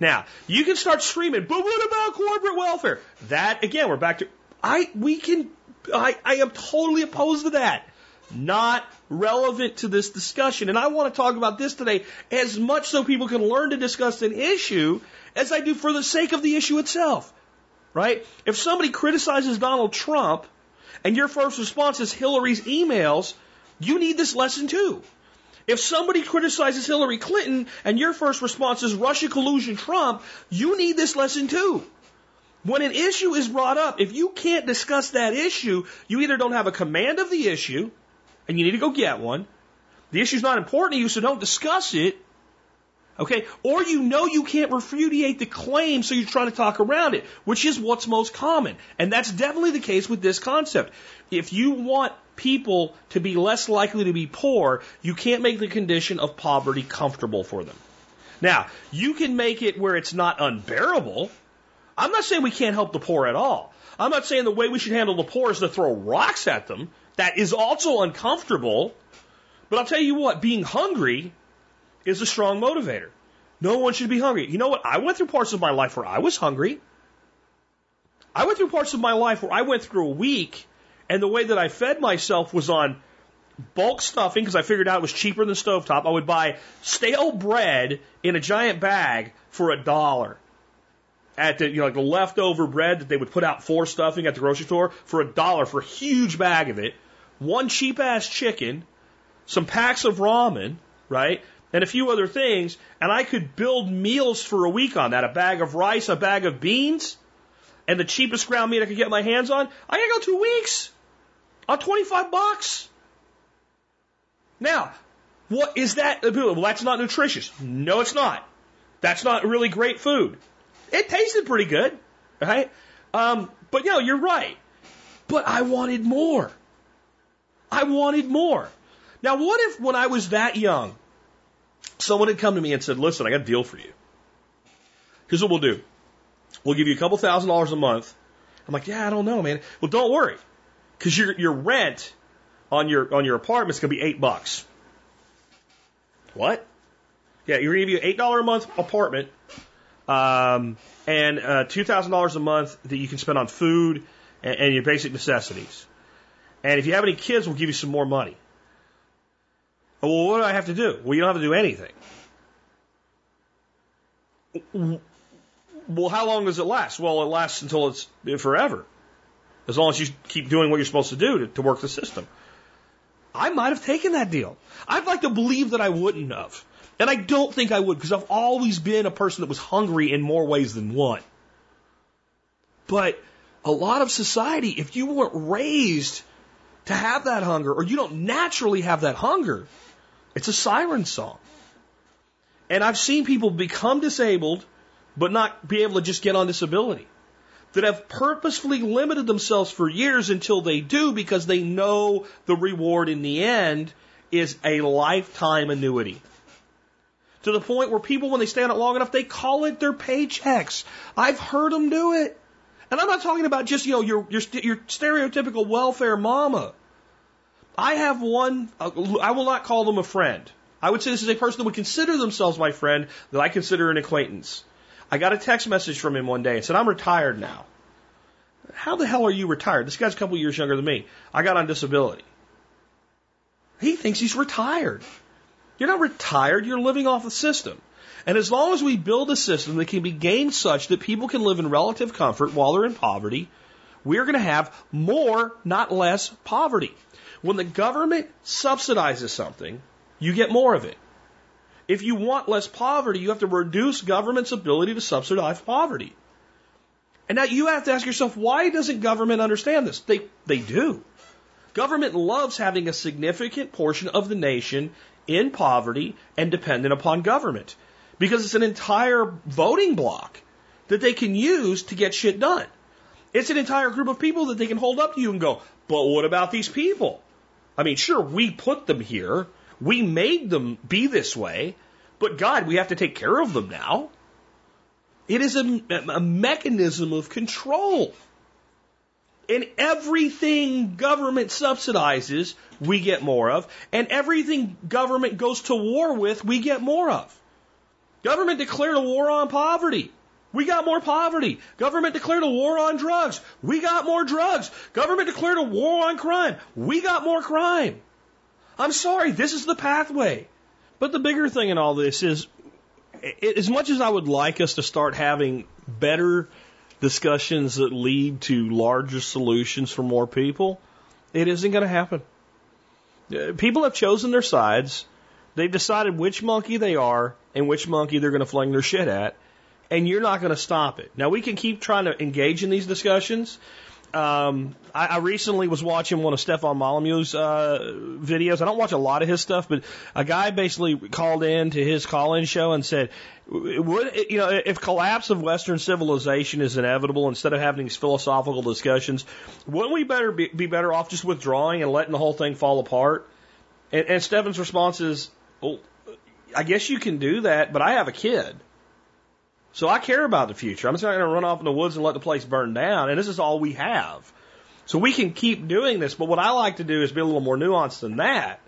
Now, you can start screaming, but what about corporate welfare? That, again, we're back to, I, we can, I, I am totally opposed to that. Not relevant to this discussion. And I want to talk about this today as much so people can learn to discuss an issue as I do for the sake of the issue itself. Right? If somebody criticizes Donald Trump and your first response is Hillary's emails, you need this lesson too. If somebody criticizes Hillary Clinton and your first response is Russia collusion Trump, you need this lesson too. When an issue is brought up, if you can't discuss that issue, you either don't have a command of the issue, and you need to go get one. The issue's not important to you, so don't discuss it. Okay? Or you know you can't refutate the claim, so you're trying to talk around it, which is what's most common. And that's definitely the case with this concept. If you want people to be less likely to be poor, you can't make the condition of poverty comfortable for them. Now, you can make it where it's not unbearable. I'm not saying we can't help the poor at all. I'm not saying the way we should handle the poor is to throw rocks at them. That is also uncomfortable. But I'll tell you what, being hungry is a strong motivator. No one should be hungry. You know what? I went through parts of my life where I was hungry. I went through parts of my life where I went through a week and the way that I fed myself was on bulk stuffing because I figured out it was cheaper than stovetop. I would buy stale bread in a giant bag for a dollar. At the, you know, like the leftover bread that they would put out for stuffing at the grocery store for a dollar for a huge bag of it. One cheap ass chicken, some packs of ramen, right? And a few other things. And I could build meals for a week on that. A bag of rice, a bag of beans, and the cheapest ground meat I could get my hands on. I could go two weeks on 25 bucks. Now, what is that? Well, that's not nutritious. No, it's not. That's not really great food. It tasted pretty good, right? Um, but you know, you're right. But I wanted more. I wanted more. Now, what if when I was that young, someone had come to me and said, listen, I got a deal for you. Here's what we'll do. We'll give you a couple thousand dollars a month. I'm like, yeah, I don't know, man. Well, don't worry. Cause your, your rent on your, on your apartment is going to be eight bucks. What? Yeah, you're going to give you an $8 a month apartment, um, and, uh, $2,000 a month that you can spend on food and, and your basic necessities. And if you have any kids, we'll give you some more money. Well, what do I have to do? Well, you don't have to do anything. Well, how long does it last? Well, it lasts until it's forever. As long as you keep doing what you're supposed to do to, to work the system. I might have taken that deal. I'd like to believe that I wouldn't have. And I don't think I would because I've always been a person that was hungry in more ways than one. But a lot of society, if you weren't raised to have that hunger or you don't naturally have that hunger, it's a siren song. And I've seen people become disabled but not be able to just get on disability. That have purposefully limited themselves for years until they do because they know the reward in the end is a lifetime annuity. To the point where people, when they stay on it long enough, they call it their paychecks. I've heard them do it. And I'm not talking about just, you know, your, your, your stereotypical welfare mama. I have one, uh, I will not call them a friend. I would say this is a person that would consider themselves my friend that I consider an acquaintance. I got a text message from him one day and said, I'm retired now. How the hell are you retired? This guy's a couple years younger than me. I got on disability. He thinks he's retired. You're not retired, you're living off the system. And as long as we build a system that can be gained such that people can live in relative comfort while they're in poverty, we're going to have more, not less, poverty. When the government subsidizes something, you get more of it. If you want less poverty, you have to reduce government's ability to subsidize poverty. And now you have to ask yourself, why doesn't government understand this? They, they do. Government loves having a significant portion of the nation in poverty and dependent upon government because it's an entire voting bloc that they can use to get shit done. It's an entire group of people that they can hold up to you and go, but what about these people? I mean, sure, we put them here. We made them be this way, but God, we have to take care of them now. It is a, a mechanism of control. And everything government subsidizes, we get more of. And everything government goes to war with, we get more of. Government declared a war on poverty. We got more poverty. Government declared a war on drugs. We got more drugs. Government declared a war on crime. We got more crime. I'm sorry, this is the pathway. But the bigger thing in all this is, as much as I would like us to start having better discussions that lead to larger solutions for more people, it isn't going to happen. Uh, people have chosen their sides. They've decided which monkey they are and which monkey they're going to fling their shit at, and you're not going to stop it. Now we can keep trying to engage in these discussions. Um, I, I recently was watching one of Stefan Molyneux's uh, videos. I don't watch a lot of his stuff, but a guy basically called in to his call-in show and said, "Would you know if collapse of Western civilization is inevitable? Instead of having these philosophical discussions, wouldn't we better be, be better off just withdrawing and letting the whole thing fall apart?" And, and Stefan's response is, "Well, I guess you can do that, but I have a kid." So I care about the future. I'm just not going to run off in the woods and let the place burn down. And this is all we have. So we can keep doing this. But what I like to do is be a little more nuanced than that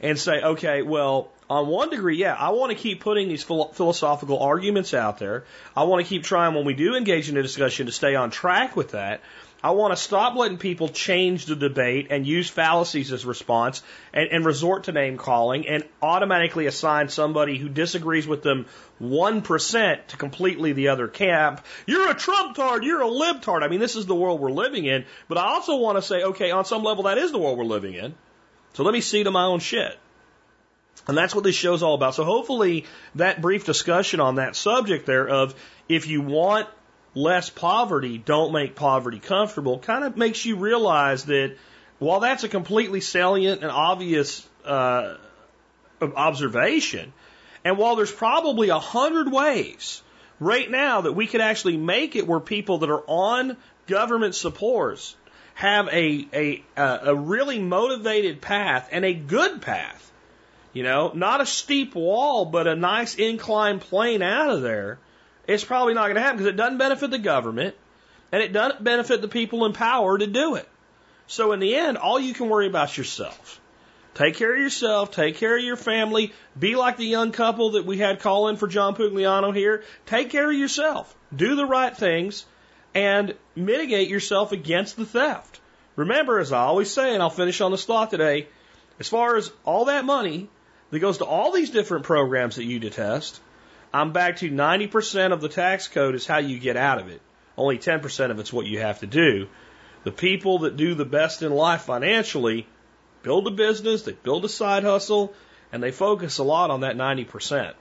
and say, okay, well, on one degree, yeah, I want to keep putting these philo- philosophical arguments out there. I want to keep trying when we do engage in a discussion to stay on track with that. I want to stop letting people change the debate and use fallacies as response and, and resort to name calling and automatically assign somebody who disagrees with them 1% to completely the other camp. You're a Trump tard. You're a libtard. I mean, this is the world we're living in. But I also want to say, okay, on some level, that is the world we're living in. So let me see to my own shit. And that's what this show's all about. So hopefully that brief discussion on that subject there of if you want less poverty, don't make poverty comfortable, kind of makes you realize that while that's a completely salient and obvious uh, observation, and while there's probably a hundred ways right now that we could actually make it where people that are on government supports have a, a, a really motivated path and a good path. You know, not a steep wall, but a nice incline plane out of there it's probably not going to happen because it doesn't benefit the government and it doesn't benefit the people in power to do it. So in the end, all you can worry about is yourself. Take care of yourself, take care of your family, be like the young couple that we had call in for John Pugliano here. Take care of yourself. Do the right things and mitigate yourself against the theft. Remember, as I always say, and I'll finish on this thought today, as far as all that money that goes to all these different programs that you detest, I'm back to 90% of the tax code is how you get out of it. Only 10% of it's what you have to do. The people that do the best in life financially build a business, they build a side hustle, and they focus a lot on that 90%.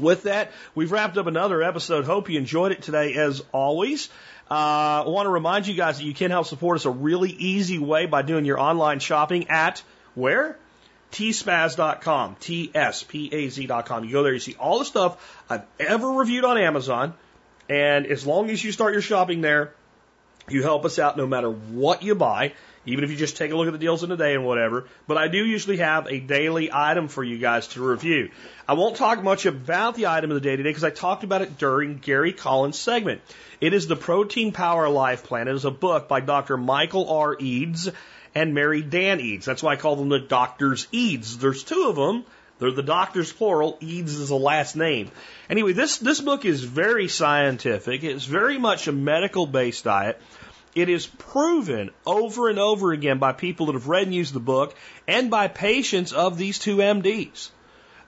With that, we've wrapped up another episode. Hope you enjoyed it today as always. Uh, I want to remind you guys that you can help support us a really easy way by doing your online shopping at where? tspaz.com, T-S-P-A-Z.com. You go there, you see all the stuff I've ever reviewed on Amazon. And as long as you start your shopping there, you help us out no matter what you buy, even if you just take a look at the deals in the day and whatever. But I do usually have a daily item for you guys to review. I won't talk much about the item of the day today because I talked about it during Gary Collins' segment. It is the Protein Power Life Plan. It is a book by Dr. Michael R. Eades and Mary Dan Eades. That's why I call them the Doctors Eades. There's two of them. They're the doctors plural. Eades is a last name. Anyway, this, this book is very scientific. It's very much a medical based diet. It is proven over and over again by people that have read and used the book and by patients of these two MDs.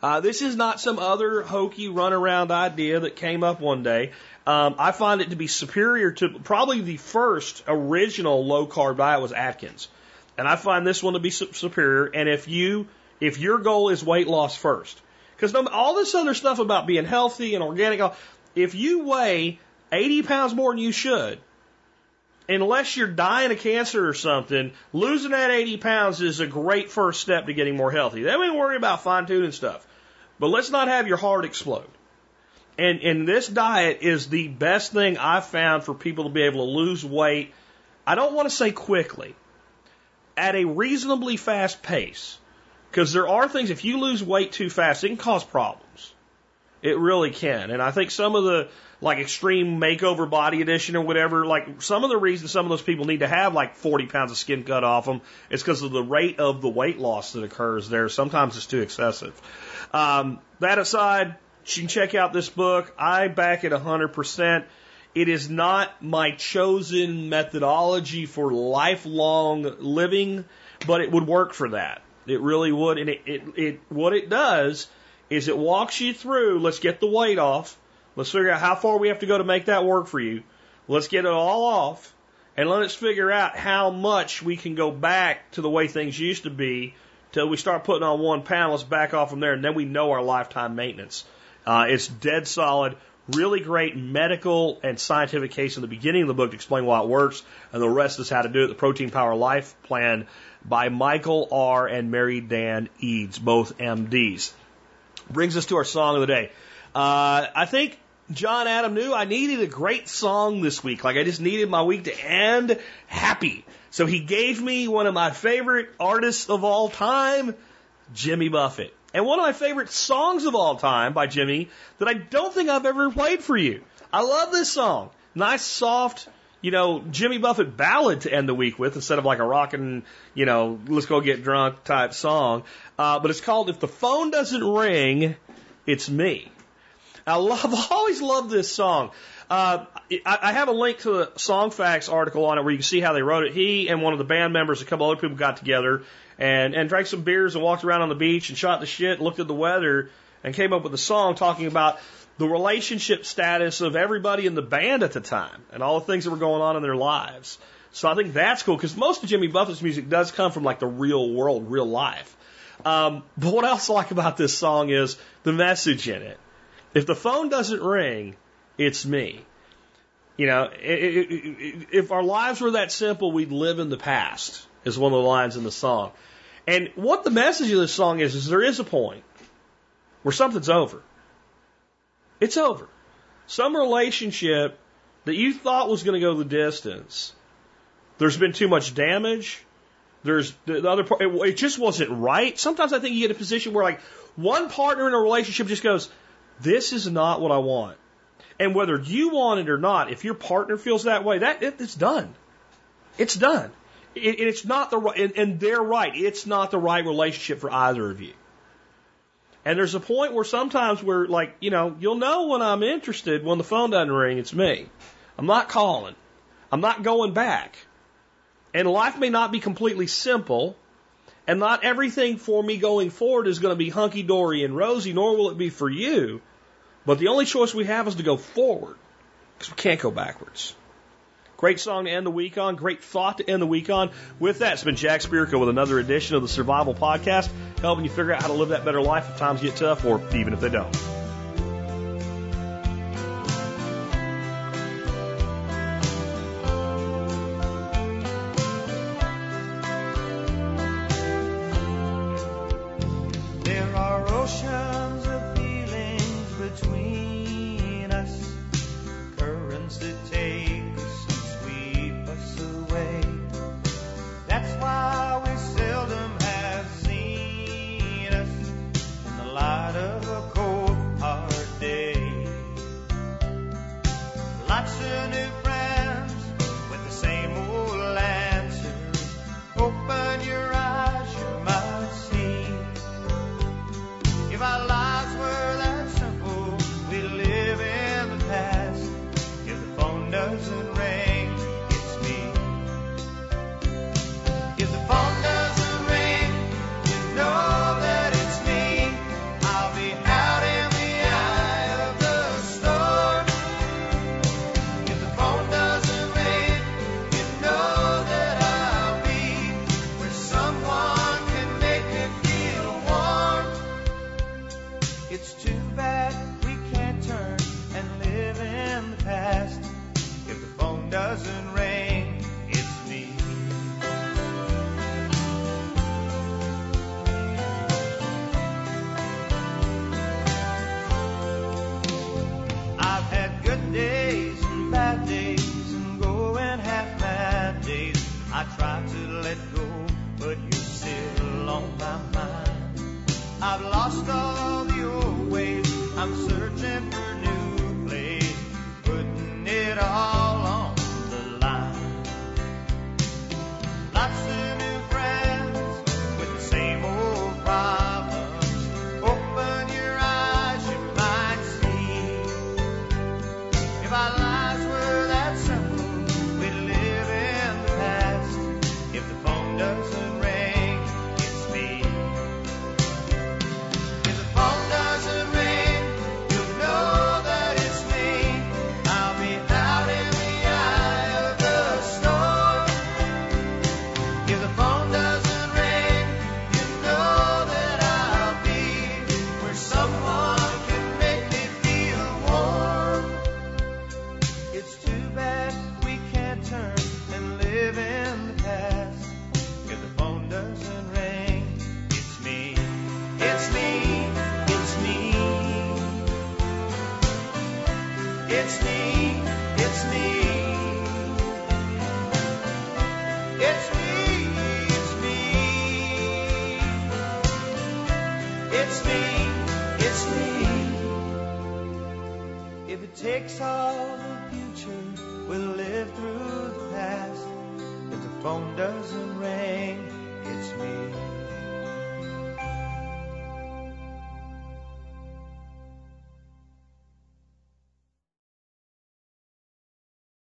Uh, this is not some other hokey runaround idea that came up one day. Um, I find it to be superior to probably the first original low carb diet was Atkins. And I find this one to be superior. And if you, if your goal is weight loss first, because all this other stuff about being healthy and organic, if you weigh 80 pounds more than you should, unless you're dying of cancer or something, losing that 80 pounds is a great first step to getting more healthy. Then we worry about fine tuning stuff. But let's not have your heart explode. And, and this diet is the best thing I've found for people to be able to lose weight. I don't want to say quickly, at a reasonably fast pace. Because there are things, if you lose weight too fast, it can cause problems. It really can. And I think some of the, like extreme makeover body edition or whatever, like some of the reasons some of those people need to have like 40 pounds of skin cut off them is because of the rate of the weight loss that occurs there. Sometimes it's too excessive. Um, that aside, you can check out this book. I back it 100%. It is not my chosen methodology for lifelong living, but it would work for that. It really would. And it, it, it, what it does is it walks you through, let's get the weight off. Let's figure out how far we have to go to make that work for you. Let's get it all off. And let us figure out how much we can go back to the way things used to be till we start putting on one panel. Let's back off from there, and then we know our lifetime maintenance. Uh, it's dead solid. Really great medical and scientific case in the beginning of the book to explain why it works, and the rest is how to do it. The Protein Power Life Plan by Michael R. and Mary Dan Eades, both MDs. Brings us to our song of the day. Uh, I think John Adam knew I needed a great song this week. Like I just needed my week to end happy. So he gave me one of my favorite artists of all time, Jimmy Buffett. And one of my favorite songs of all time by Jimmy that I don't think I've ever played for you. I love this song. Nice, soft, you know, Jimmy Buffett ballad to end the week with instead of like a rockin', you know, let's go get drunk type song. Uh, but it's called If the Phone Doesn't Ring, It's Me. I love, I've always loved this song. Uh, I, I have a link to the Songfacts article on it where you can see how they wrote it. He and one of the band members, a couple other people got together and, and drank some beers and walked around on the beach and shot the shit, looked at the weather, and came up with a song talking about the relationship status of everybody in the band at the time and all the things that were going on in their lives. So I think that's cool because most of Jimmy Buffett's music does come from like the real world, real life. Um, but what I also like about this song is the message in it. If the phone doesn't ring, it's me. You know, if our lives were that simple, we'd live in the past, is one of the lines in the song. And what the message of this song is, is there is a point where something's over. It's over. Some relationship that you thought was going to go the distance, there's been too much damage. There's the other part, it, it just wasn't right. Sometimes I think you get a position where like one partner in a relationship just goes, this is not what I want. And whether you want it or not, if your partner feels that way, that it, it's done. It's done. It, it's not the right, and, they're right. It's not the right relationship for either of you. And there's a point where sometimes we're like, you know, you'll know when I'm interested when the phone doesn't ring, it's me. I'm not calling. I'm not going back. And life may not be completely simple, and not everything for me going forward is going to be hunky dory and rosy, nor will it be for you. But the only choice we have is to go forward, because we can't go backwards. Great song to end the week on. Great thought to end the week on. With that, it's been Jack Spirko with another edition of the Survival Podcast, helping you figure out how to live that better life if times get tough or even if they don't. There are oceans of feelings between